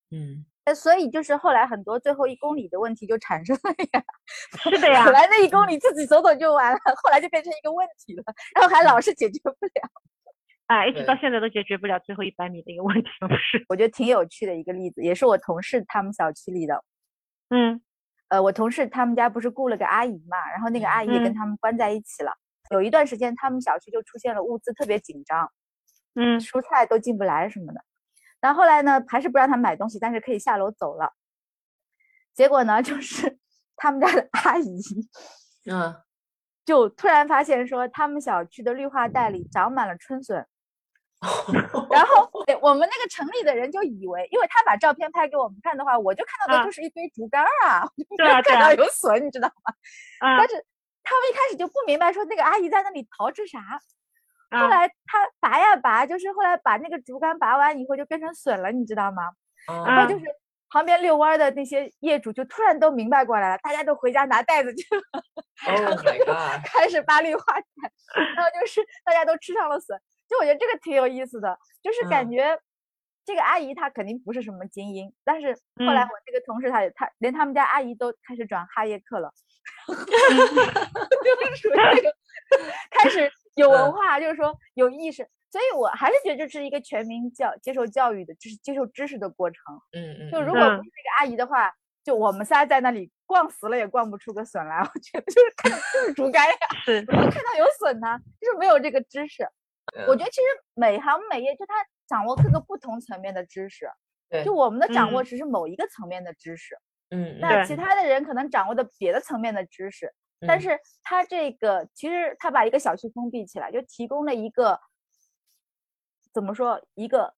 嗯，所以就是后来很多最后一公里的问题就产生了呀。[laughs] 是的呀，本来那一公里自己走走就完了，后来就变成一个问题了，然后还老是解决不了。[laughs] 啊，一直到现在都解决不了最后一百米的一个问题，不是？我觉得挺有趣的一个例子，也是我同事他们小区里的。[laughs] 嗯，呃，我同事他们家不是雇了个阿姨嘛，然后那个阿姨也跟他们关在一起了。有一段时间，他们小区就出现了物资特别紧张，嗯，蔬菜都进不来什么的。然后后来呢，还是不让他们买东西，但是可以下楼走了。结果呢，就是 [laughs] 他们家的阿姨，嗯，就突然发现说，他们小区的绿化带里长满了春笋。[laughs] 然后我们那个城里的人就以为，因为他把照片拍给我们看的话，我就看到的就是一堆竹竿啊，[laughs] 对啊，看到有笋，你知道吗？啊，但是他们一开始就不明白，说那个阿姨在那里淘着啥。后来他拔呀拔，就是后来把那个竹竿拔完以后就变成笋了，你知道吗？然后就是旁边遛弯的那些业主就突然都明白过来了，大家都回家拿袋子去了。Oh my god！开始扒绿化带，然后就是大家都吃上了笋。就我觉得这个挺有意思的，就是感觉这个阿姨她肯定不是什么精英，但是后来我这个同事她她连他们家阿姨都开始转哈耶克了，[laughs] 就是属于那种 [laughs] 开始有文化，就是说有意识，所以我还是觉得这是一个全民教接受教育的，就是接受知识的过程。嗯嗯。就如果不是这个阿姨的话，就我们仨在那里逛死了也逛不出个笋来，[laughs] 我觉得就是看就是竹竿呀，[laughs] 是看到有笋呢，就是没有这个知识。我觉得其实每行每业就他掌握各个不同层面的知识，就我们的掌握只是某一个层面的知识，嗯，那其他的人可能掌握的别的层面的知识，但是他这个其实他把一个小区封闭起来，就提供了一个怎么说一个，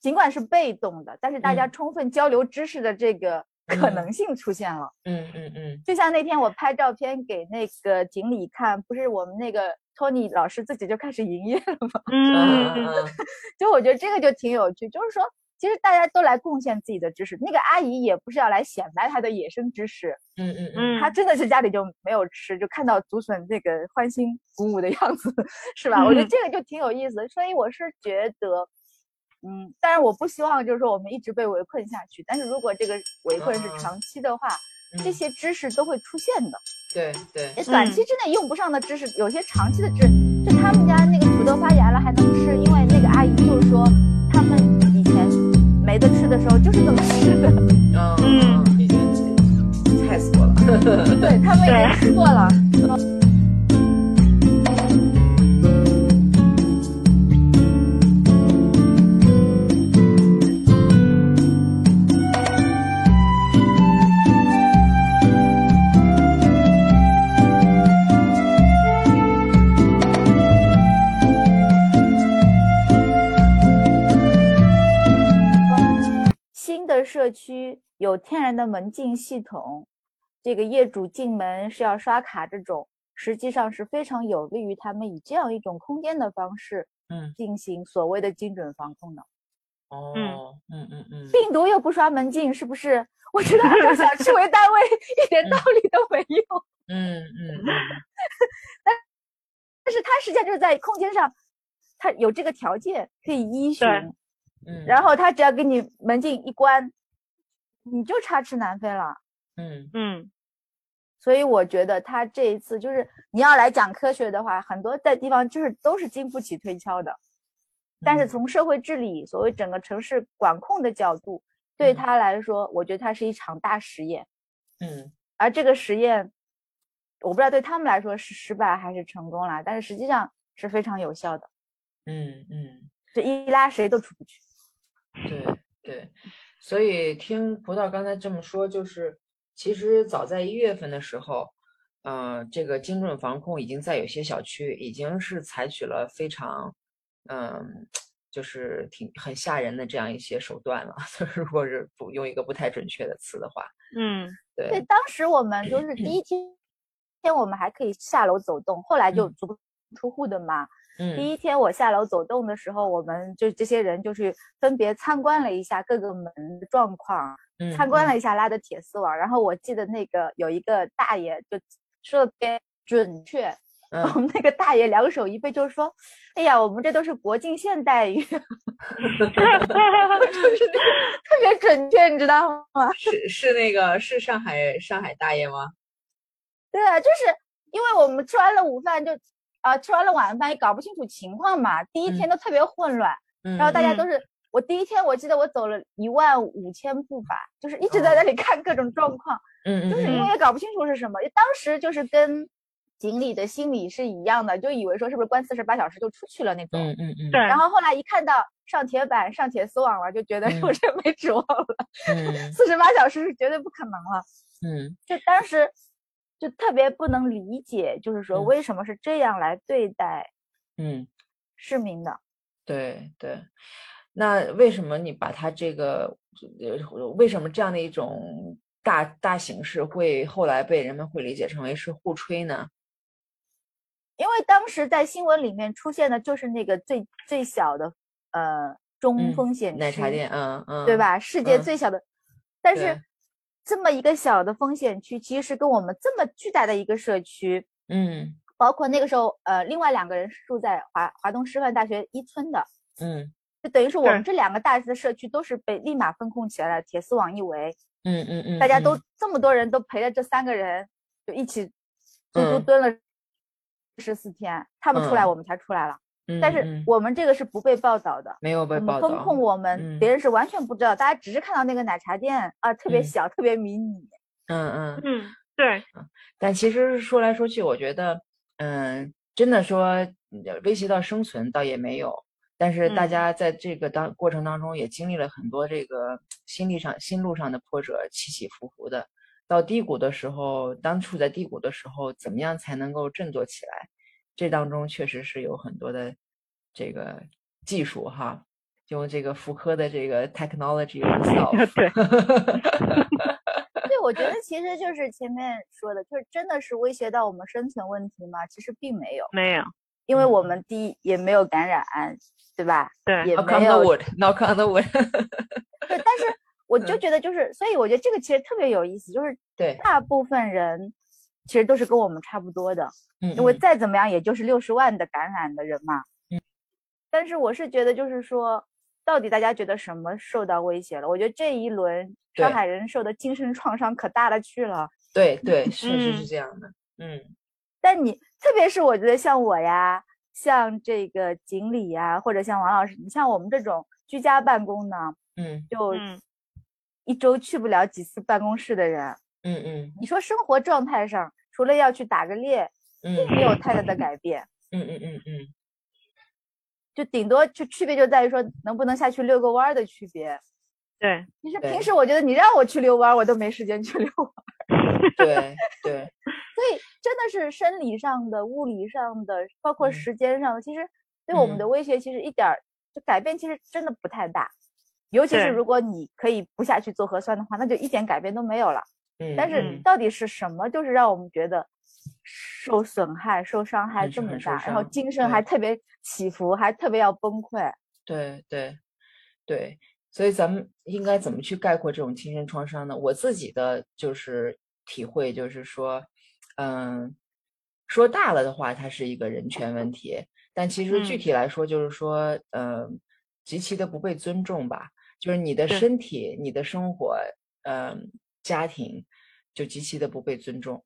尽管是被动的，但是大家充分交流知识的这个可能性出现了。嗯嗯嗯，就像那天我拍照片给那个锦鲤看，不是我们那个托尼老师自己就开始营业了吗？嗯，[laughs] 就我觉得这个就挺有趣，就是说。其实大家都来贡献自己的知识，那个阿姨也不是要来显摆她的野生知识，嗯嗯嗯，她真的是家里就没有吃，就看到竹笋这个欢欣鼓舞的样子，[laughs] 是吧？我觉得这个就挺有意思的，所以我是觉得，嗯，当然我不希望就是说我们一直被围困下去，但是如果这个围困是长期的话，这些知识都会出现的，对对，短期之内用不上的知识，有些长期的知识，就他们家那个土豆发芽了还能吃，因为那个阿姨就是说他们。没得吃的时候就是这么吃的，嗯，已经菜死过了，对他们已经吃过了。社区有天然的门禁系统，这个业主进门是要刷卡，这种实际上是非常有利于他们以这样一种空间的方式，嗯，进行所谓的精准防控的。哦，嗯嗯嗯，病毒又不刷门禁，是不是？[laughs] 我觉得按小区为单位一点道理都没有。嗯嗯，但 [laughs] 但是它实际上就是在空间上，它有这个条件可以依循，嗯，然后他只要给你门禁一关。你就插翅难飞了，嗯嗯，所以我觉得他这一次就是你要来讲科学的话，很多在地方就是都是经不起推敲的。但是从社会治理、所谓整个城市管控的角度，对他来说，我觉得它是一场大实验。嗯，而这个实验，我不知道对他们来说是失败还是成功了，但是实际上是非常有效的。嗯嗯，这一拉谁都出不去。对对。所以听葡萄刚才这么说，就是其实早在一月份的时候，嗯，这个精准防控已经在有些小区已经是采取了非常，嗯，就是挺很吓人的这样一些手段了。就 [laughs] 是如果是不用一个不太准确的词的话，嗯，对。对，当时我们就是第一天，天我们还可以下楼走动，后来就足不出户的嘛。第一天我下楼走动的时候，我们就这些人就是分别参观了一下各个门的状况，参观了一下拉的铁丝网。然后我记得那个有一个大爷就说的别准确，我们那个大爷两手一背就是说：“哎呀，我们这都是国境线待遇，[laughs] 就是特别准确，你知道吗？”是是那个是上海上海大爷吗？对啊，就是因为我们吃完了午饭就。啊，吃完了晚饭也搞不清楚情况嘛，第一天都特别混乱，然后大家都是我第一天我记得我走了一万五千步吧，就是一直在那里看各种状况，嗯就是因为也搞不清楚是什么，当时就是跟锦鲤的心理是一样的，就以为说是不是关四十八小时就出去了那种，嗯嗯嗯，对，然后后来一看到上铁板上铁丝网了，就觉得我这没指望了，四十八小时是绝对不可能了，嗯，就当时。就特别不能理解，就是说为什么是这样来对待，嗯，市民的。对对，那为什么你把它这个，呃，为什么这样的一种大大形式会后来被人们会理解成为是互吹呢？因为当时在新闻里面出现的就是那个最最小的呃中风险奶茶店，嗯嗯，对吧？世界最小的，但是。这么一个小的风险区，其实跟我们这么巨大的一个社区，嗯，包括那个时候，呃，另外两个人是住在华华东师范大学一村的，嗯，就等于是我们这两个大的社区都是被立马封控起来了，铁丝网一围，嗯嗯嗯，大家都这么多人都陪着这三个人，就一起足足蹲了十四天，他们出来，我们才出来了。但是我们这个是不被报道的，没有被报道。风控我们，别人是完全不知道，大家只是看到那个奶茶店啊，特别小，特别迷你。嗯嗯嗯，对。但其实说来说去，我觉得，嗯，真的说威胁到生存倒也没有。但是大家在这个当过程当中也经历了很多这个心理上、心路上的波折，起起伏伏的。到低谷的时候，当处在低谷的时候，怎么样才能够振作起来？这当中确实是有很多的这个技术哈，用这个福柯的这个 technology [laughs] itself [laughs] 对，我觉得其实就是前面说的，就是真的是威胁到我们生存问题吗？其实并没有，没有，因为我们第一也没有感染，对吧？对，也没有。Knock on the wood。[laughs] 对，但是我就觉得就是，所以我觉得这个其实特别有意思，就是对大部分人其实都是跟我们差不多的，嗯，因为再怎么样也就是六十万的感染的人嘛，嗯。但是我是觉得就是说。到底大家觉得什么受到威胁了？我觉得这一轮上海人受的精神创伤可大了去了。对对，确 [laughs] 实是这样的。嗯，但你特别是我觉得像我呀，像这个锦鲤呀，或者像王老师，你像我们这种居家办公呢，嗯，就一周去不了几次办公室的人，嗯嗯，你说生活状态上，除了要去打个猎，并没有太大的改变。嗯嗯嗯嗯。就顶多就区别就在于说能不能下去遛个弯儿的区别，对。其实平时我觉得你让我去遛弯儿，我都没时间去遛。[laughs] 对对。[laughs] 所以真的是生理上的、物理上的，包括时间上的，其实对我们的威胁其实一点儿就改变其实真的不太大。尤其是如果你可以不下去做核酸的话，那就一点改变都没有了。嗯。但是到底是什么，就是让我们觉得？受损害、受伤害这么大，然后精神还特别起伏，还特别要崩溃。对对对，所以咱们应该怎么去概括这种精神创伤呢？我自己的就是体会，就是说，嗯，说大了的话，它是一个人权问题，但其实具体来说，就是说，嗯，极其的不被尊重吧。就是你的身体、你的生活、嗯，家庭，就极其的不被尊重。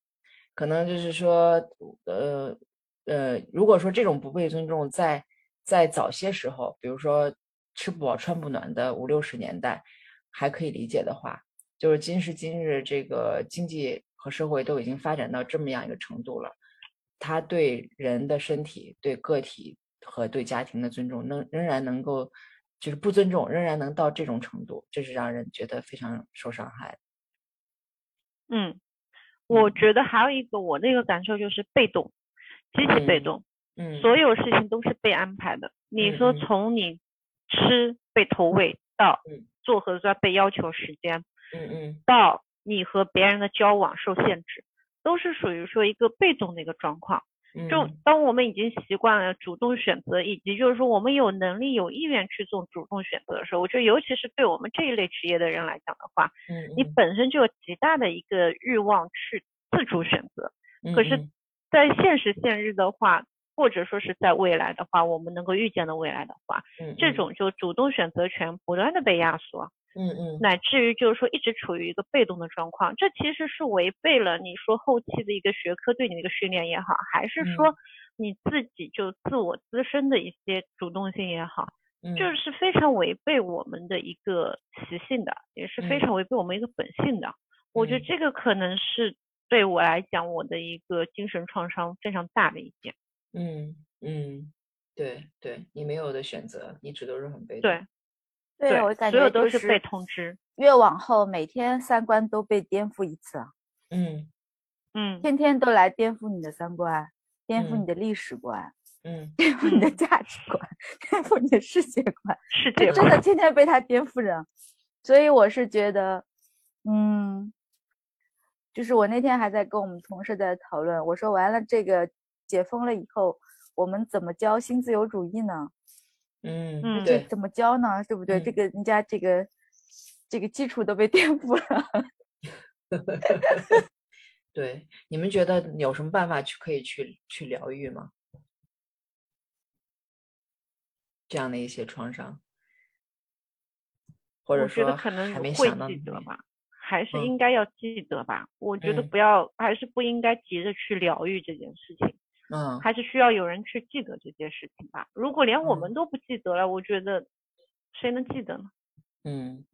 可能就是说，呃呃，如果说这种不被尊重，在在早些时候，比如说吃不饱穿不暖的五六十年代，还可以理解的话，就是今时今日，这个经济和社会都已经发展到这么样一个程度了，他对人的身体、对个体和对家庭的尊重，能仍然能够，就是不尊重，仍然能到这种程度，这是让人觉得非常受伤害。嗯。我觉得还有一个我的一个感受就是被动，极其被动，嗯，所有事情都是被安排的。你说从你吃被投喂到做核酸被要求时间，嗯嗯，到你和别人的交往受限制，都是属于说一个被动的一个状况。就当我们已经习惯了主动选择，以及就是说我们有能力、有意愿去做主动选择的时候，我觉得尤其是对我们这一类职业的人来讲的话，嗯，你本身就有极大的一个欲望去自主选择。可是，在现实现日的话，或者说是在未来的话，我们能够预见的未来的话，这种就主动选择权不断的被压缩。嗯嗯，乃至于就是说一直处于一个被动的状况，这其实是违背了你说后期的一个学科对你的一个训练也好，还是说你自己就自我自身的一些主动性也好，就是非常违背我们的一个习性的，也是非常违背我们一个本性的。我觉得这个可能是对我来讲我的一个精神创伤非常大的一点。嗯嗯，对对，你没有的选择，一直都是很被动。对。对，我感觉都是被通知，越往后每天三观都被颠覆一次啊。嗯嗯，天天都来颠覆你的三观，颠覆你的历史观，嗯，颠覆你的价值观，[laughs] 颠覆你的世界观，[laughs] 世界真的天天被他颠覆着。所以我是觉得，嗯，就是我那天还在跟我们同事在讨论，我说完了这个解封了以后，我们怎么教新自由主义呢？嗯嗯，这怎么教呢？对不对？这个人家这个这个基础都被颠覆了。[laughs] 对，你们觉得有什么办法去可以去去疗愈吗？这样的一些创伤，或者说可能会记得吧，还是应该要记得吧？我觉得不要，还是不应该急着去疗愈这件事情。嗯，还是需要有人去记得这件事情吧。如果连我们都不记得了，我觉得谁能记得呢？嗯，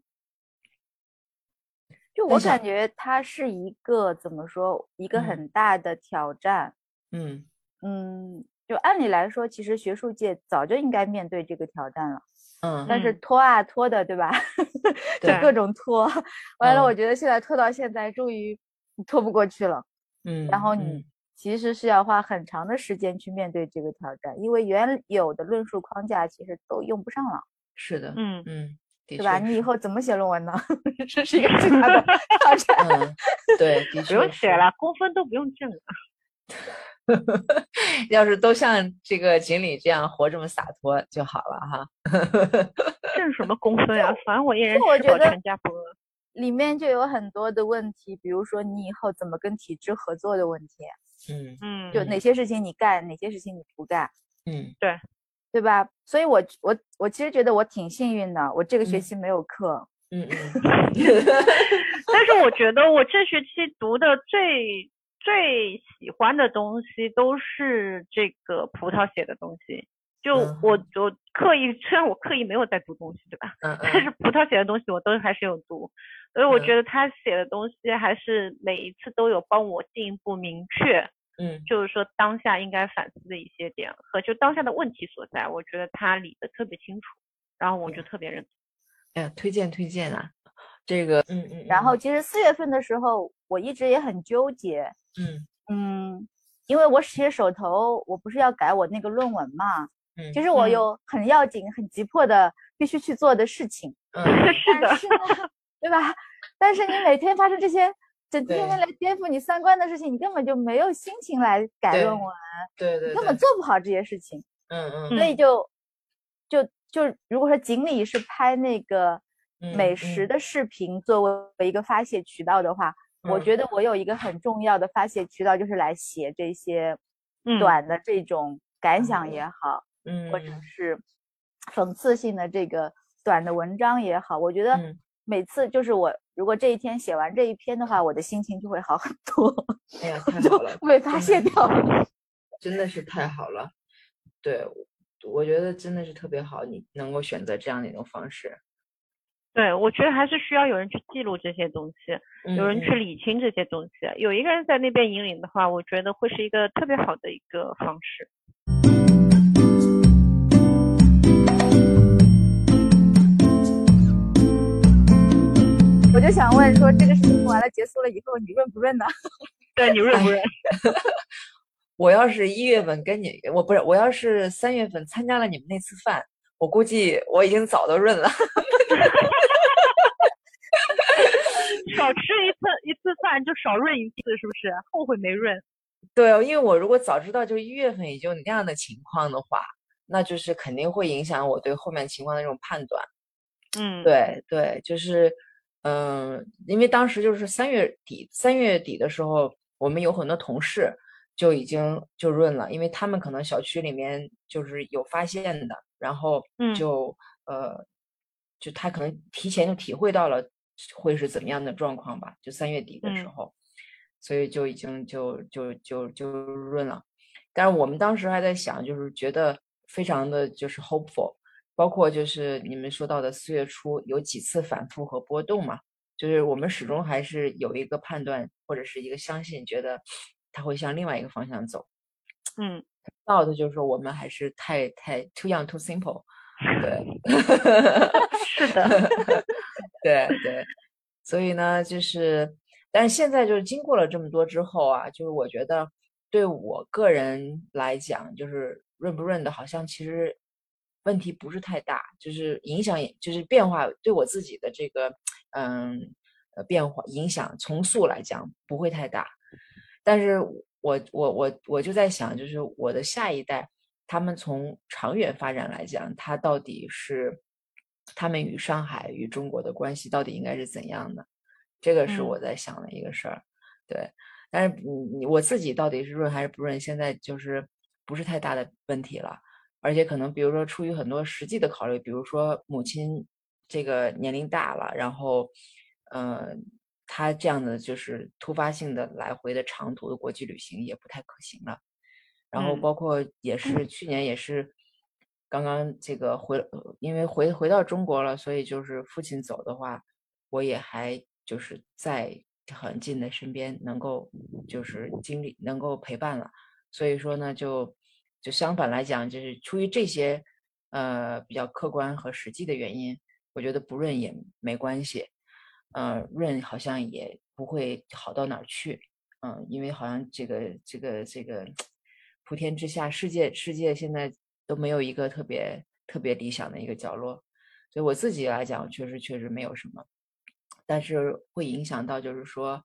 就我感觉它是一个怎么说，一个很大的挑战。嗯嗯，就按理来说，其实学术界早就应该面对这个挑战了。嗯，但是拖啊拖的，对吧？[laughs] 就各种拖，完了，我觉得现在拖到现在，终于拖不过去了。嗯，然后你。其实是要花很长的时间去面对这个挑战，因为原有的论述框架其实都用不上了。是的，嗯嗯，对吧？你以后怎么写论文呢？[laughs] 这是一个最大的 [laughs] 挑战。嗯，对，[laughs] 不用写了，工分都不用挣了。要是都像这个锦鲤这样活这么洒脱就好了哈。挣什么工分啊？反正我一人吃饱全家不饿。里面就有很多的问题，比如说你以后怎么跟体制合作的问题。嗯嗯。就哪些事情你干，哪些事情你不干。嗯，对，对吧？所以我我我其实觉得我挺幸运的，我这个学期没有课。嗯嗯。[laughs] 但是我觉得我这学期读的最。最喜欢的东西都是这个葡萄写的东西，就我我刻意虽然我刻意没有在读东西，对吧？嗯但是葡萄写的东西我都还是有读，所以我觉得他写的东西还是每一次都有帮我进一步明确，嗯，就是说当下应该反思的一些点和就当下的问题所在，我觉得他理得特别清楚，然后我就特别认同。哎呀，推荐推荐啊！这个，嗯嗯，然后其实四月份的时候，我一直也很纠结，嗯嗯，因为我写手头，我不是要改我那个论文嘛，嗯，其实我有很要紧、很急迫的必须去做的事情，嗯，[laughs] 是的，对吧？但是你每天发生这些，整天天来颠覆你三观的事情，你根本就没有心情来改论文，对对，根本做不好这些事情，嗯嗯，所以就就就如果说锦鲤是拍那个。美食的视频作为一个发泄渠道的话，我觉得我有一个很重要的发泄渠道，就是来写这些短的这种感想也好，嗯，或者是讽刺性的这个短的文章也好，我觉得每次就是我如果这一天写完这一篇的话，我的心情就会好很多。哎呀，太好了，被发泄掉了，真的是太好了。对，我觉得真的是特别好，你能够选择这样的一种方式。对，我觉得还是需要有人去记录这些东西，有人去理清这些东西。有一个人在那边引领的话，我觉得会是一个特别好的一个方式。就想问说，这个事情完了结束了以后，你润不润呢？[laughs] 对你润不润？[laughs] 我要是一月份跟你，我不是，我要是三月份参加了你们那次饭，我估计我已经早都润了。[laughs] 少吃一次一次饭就少润一次，是不是？后悔没润。对，因为我如果早知道就一月份也就那样的情况的话，那就是肯定会影响我对后面情况的这种判断。嗯，对对，就是嗯，因为当时就是三月底，三月底的时候，我们有很多同事就已经就润了，因为他们可能小区里面就是有发现的，然后就呃，就他可能提前就体会到了。会是怎么样的状况吧？就三月底的时候，所以就已经就就就就润了。但是我们当时还在想，就是觉得非常的就是 hopeful，包括就是你们说到的四月初有几次反复和波动嘛，就是我们始终还是有一个判断或者是一个相信，觉得它会向另外一个方向走。嗯，到的就是说我们还是太太 too young too simple。[laughs] 对，[laughs] 是的，[laughs] 对对，所以呢，就是，但是现在就是经过了这么多之后啊，就是我觉得对我个人来讲，就是润不润的，好像其实问题不是太大，就是影响，就是变化对我自己的这个嗯呃变化影响从速来讲不会太大，但是我我我我就在想，就是我的下一代。他们从长远发展来讲，他到底是他们与上海与中国的关系到底应该是怎样的？这个是我在想的一个事儿。对，但是你我自己到底是润还是不润，现在就是不是太大的问题了。而且可能比如说出于很多实际的考虑，比如说母亲这个年龄大了，然后呃，他这样的就是突发性的来回的长途的国际旅行也不太可行了。然后包括也是去年也是，刚刚这个回，因为回回到中国了，所以就是父亲走的话，我也还就是在很近的身边，能够就是经历能够陪伴了。所以说呢，就就相反来讲，就是出于这些呃比较客观和实际的原因，我觉得不润也没关系，呃润好像也不会好到哪儿去，嗯，因为好像这个这个这个。普天之下，世界世界现在都没有一个特别特别理想的一个角落，所以我自己来讲，确实确实没有什么，但是会影响到，就是说，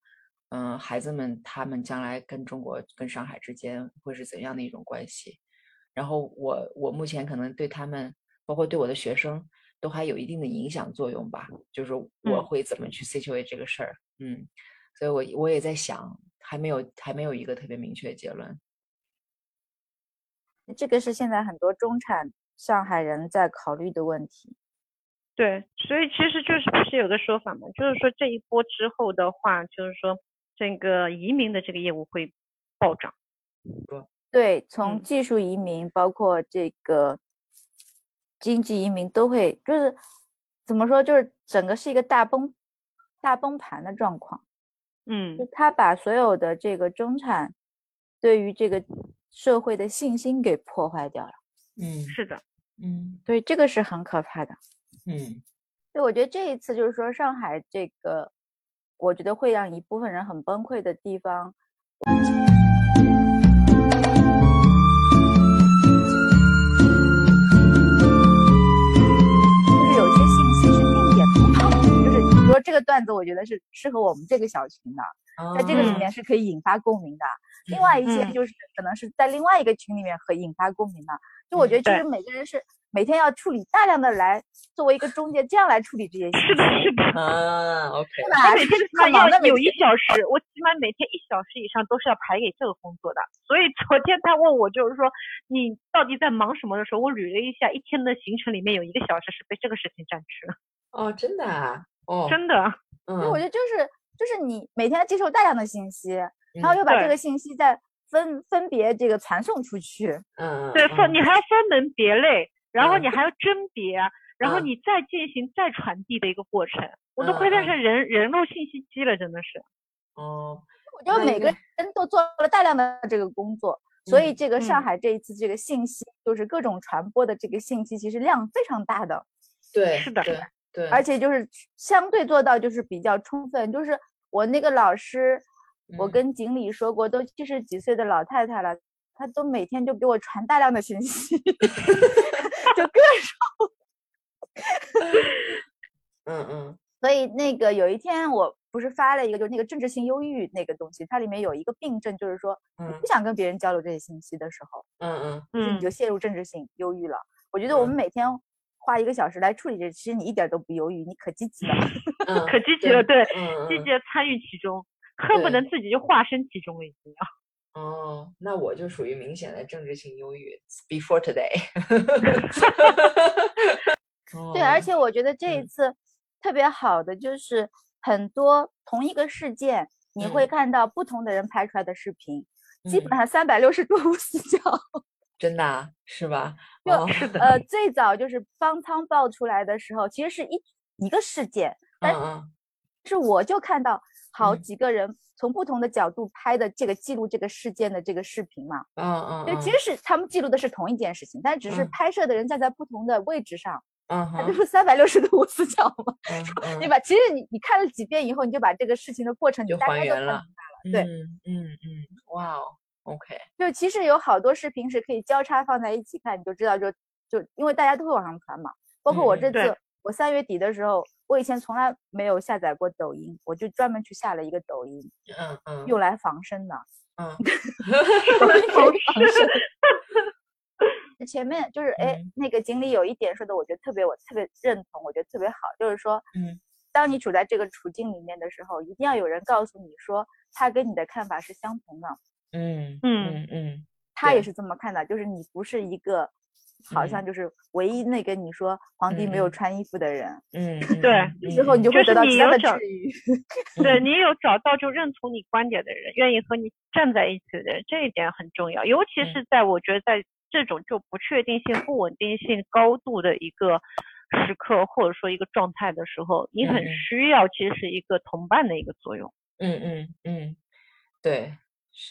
嗯，孩子们他们将来跟中国、跟上海之间会是怎样的一种关系？然后我我目前可能对他们，包括对我的学生，都还有一定的影响作用吧。就是我会怎么去 situate 这个事儿，嗯，所以我我也在想，还没有还没有一个特别明确的结论。这个是现在很多中产上海人在考虑的问题。对，所以其实就是不是有个说法嘛，就是说这一波之后的话，就是说这个移民的这个业务会暴涨。对，从技术移民，包括这个经济移民，都会就是怎么说，就是整个是一个大崩大崩盘的状况。嗯，他把所有的这个中产对于这个社会的信心给破坏掉了。嗯，是的，嗯，对，这个是很可怕的。嗯，对，我觉得这一次就是说上海这个，我觉得会让一部分人很崩溃的地方。这个段子我觉得是适合我们这个小群的，在这个里面是可以引发共鸣的。另外一些就是可能是在另外一个群里面可以引发共鸣的。就我觉得其实每个人是每天要处理大量的来作为一个中介，这样来处理这些。是的，是的。啊，OK。我每天起码要有一小时，我起码每天一小时以上都是要排给这个工作的。所以昨天他问我就是说你到底在忙什么的时候，我捋了一下，一天的行程里面有一个小时是被这个事情占去了。哦，真的啊。哦，真的，嗯，我觉得就是就是你每天接受大量的信息，然后又把这个信息再分分别这个传送出去，嗯，对，分你还要分门别类，然后你还要甄别，然后你再进行再传递的一个过程，我都快变成人人肉信息机了，真的是。哦，我觉得每个人都做了大量的这个工作，所以这个上海这一次这个信息就是各种传播的这个信息，其实量非常大的。对，是的。对，而且就是相对做到就是比较充分，就是我那个老师，我跟经理说过，都七十几岁的老太太了，她都每天就给我传大量的信息，[laughs] 就各种，[laughs] 嗯嗯，所以那个有一天我不是发了一个，就是那个政治性忧郁那个东西，它里面有一个病症，就是说你不想跟别人交流这些信息的时候，嗯嗯，就是你就陷入政治性忧郁了。我觉得我们每天。花一个小时来处理这，其实你一点都不犹豫，你可积极了，[laughs] 可积极了，对，积极的参与其中，恨不能自己就化身其中了，已经要。[laughs] 哦，那我就属于明显的政治性忧郁。Before today。[laughs] 对，而且我觉得这一次特别好的就是很多同一个事件，你会看到不同的人拍出来的视频，基本上三百六十度无死角。真的是吧？就是的。呃，最早就是方舱爆出来的时候，其实是一一个事件，但是我就看到好几个人从不同的角度拍的这个记录这个事件的这个视频嘛。嗯嗯。对，其实是他们记录的是同一件事情，但只是拍摄的人站在不同的位置上。嗯它就是三百六十度无死角嘛。[laughs] 对吧？其实你你看了几遍以后，你就把这个事情的过程就还原了。对，嗯嗯，哇哦。OK，就其实有好多视频是可以交叉放在一起看，你就知道，就就因为大家都会往上传嘛。包括我这次，我三月底的时候，我以前从来没有下载过抖音，我就专门去下了一个抖音，嗯嗯，用来防身的。嗯，[laughs] [laughs] 防身。[laughs] 前面就是哎，那个经理有一点说的，我觉得特别，我特别认同，我觉得特别好，就是说，嗯，当你处在这个处境里面的时候，一定要有人告诉你说，他跟你的看法是相同的。嗯嗯嗯，他也是这么看的，就是你不是一个，好像就是唯一那个你说皇帝没有穿衣服的人。嗯，对，之后你就会得到其他的治愈。[laughs] 对你有找到就认同你观点的人，愿意和你站在一起的人，这一点很重要。尤其是在我觉得在这种就不确定性、不稳定性高度的一个时刻，或者说一个状态的时候，你很需要其实是一个同伴的一个作用。嗯嗯嗯，对。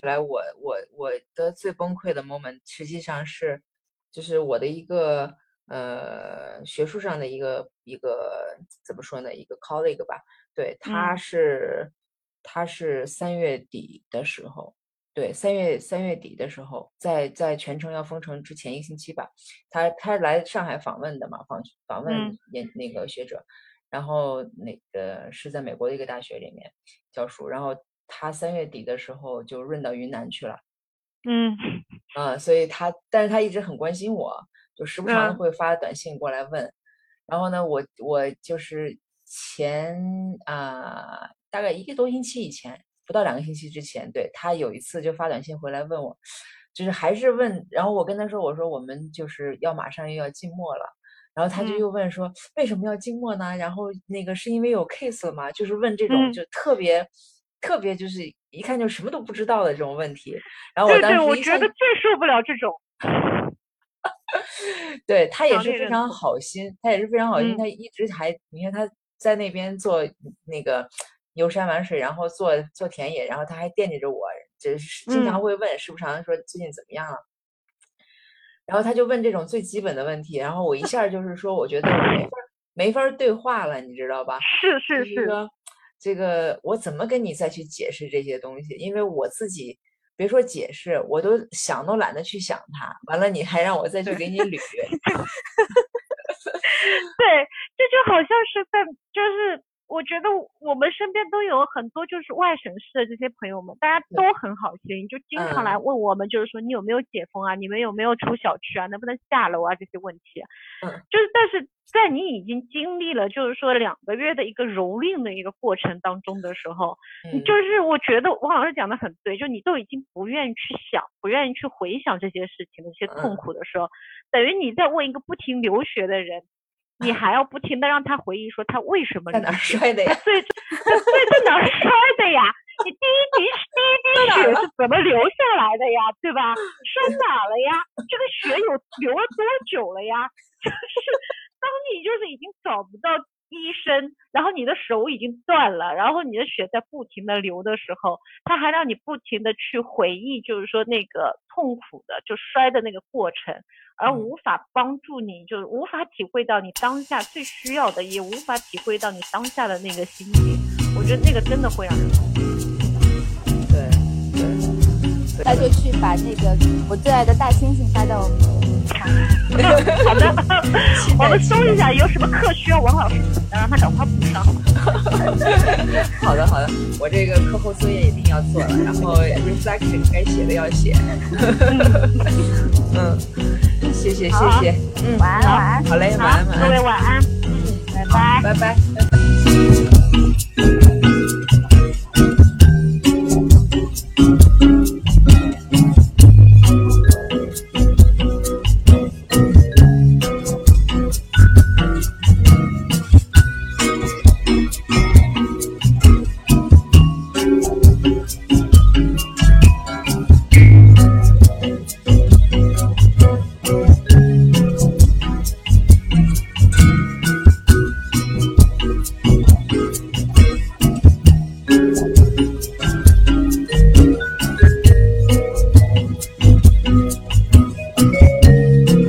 来，我我我的最崩溃的 moment，实际上是，就是我的一个呃学术上的一个一个怎么说呢，一个 colleague 吧，对，他是他是三月底的时候，对，三月三月底的时候，在在全程要封城之前一个星期吧，他他来上海访问的嘛，访访问研那个学者，然后那个是在美国的一个大学里面教书，然后他三月底的时候就润到云南去了，嗯，啊，所以他但是他一直很关心我，就时不常的会发短信过来问，然后呢，我我就是前啊大概一个多星期以前。不到两个星期之前，对他有一次就发短信回来问我，就是还是问，然后我跟他说，我说我们就是要马上又要静默了，然后他就又问说为什么要静默呢？然后那个是因为有 case 了吗？就是问这种就特别特别就是一看就什么都不知道的这种问题。然后我当时我觉得最受不了这种，[laughs] 对他也是非常好心，他也是非常好心，他一直还你看他在那边做那个。游山玩水，然后做做田野，然后他还惦记着我，就是经常会问，时不常说最近怎么样了。然后他就问这种最基本的问题，然后我一下就是说，我觉得我没法没法对话了，你知道吧？是是是。这个我怎么跟你再去解释这些东西？因为我自己别说解释，我都想都懒得去想它。完了，你还让我再去给你捋。[laughs] 对，这就好像是在就是。我觉得我们身边都有很多就是外省市的这些朋友们，大家都很好心，就经常来问我们，就是说你有没有解封啊？你们有没有出小区啊？能不能下楼啊？这些问题，嗯，就是但是在你已经经历了就是说两个月的一个蹂躏的一个过程当中的时候，嗯，就是我觉得王老师讲的很对，就你都已经不愿意去想，不愿意去回想这些事情的一些痛苦的时候，等于你在问一个不停流血的人。[laughs] 你还要不停的让他回忆说他为什么在哪摔的呀？对，对，在哪摔的呀？你第一滴第一滴血是怎么流下来的呀？对吧？摔哪了呀？这个血有流了多久了呀？[laughs] 就是当你就是已经找不到。医生，然后你的手已经断了，然后你的血在不停的流的时候，他还让你不停的去回忆，就是说那个痛苦的就摔的那个过程，而无法帮助你，就是无法体会到你当下最需要的，也无法体会到你当下的那个心情。我觉得那个真的会让人那就去把那个我最爱的大猩猩发到我们。[laughs] 好的，我们搜一下有什么课需要王老师让他赶快补上。[laughs] 好的，好的，我这个课后作业一定要做了，然后 reflection 该写的要写。嗯，[laughs] 谢谢，谢谢。嗯，晚安，晚安。好嘞，晚安，晚安。各位晚安。嗯，拜拜，拜拜，拜拜。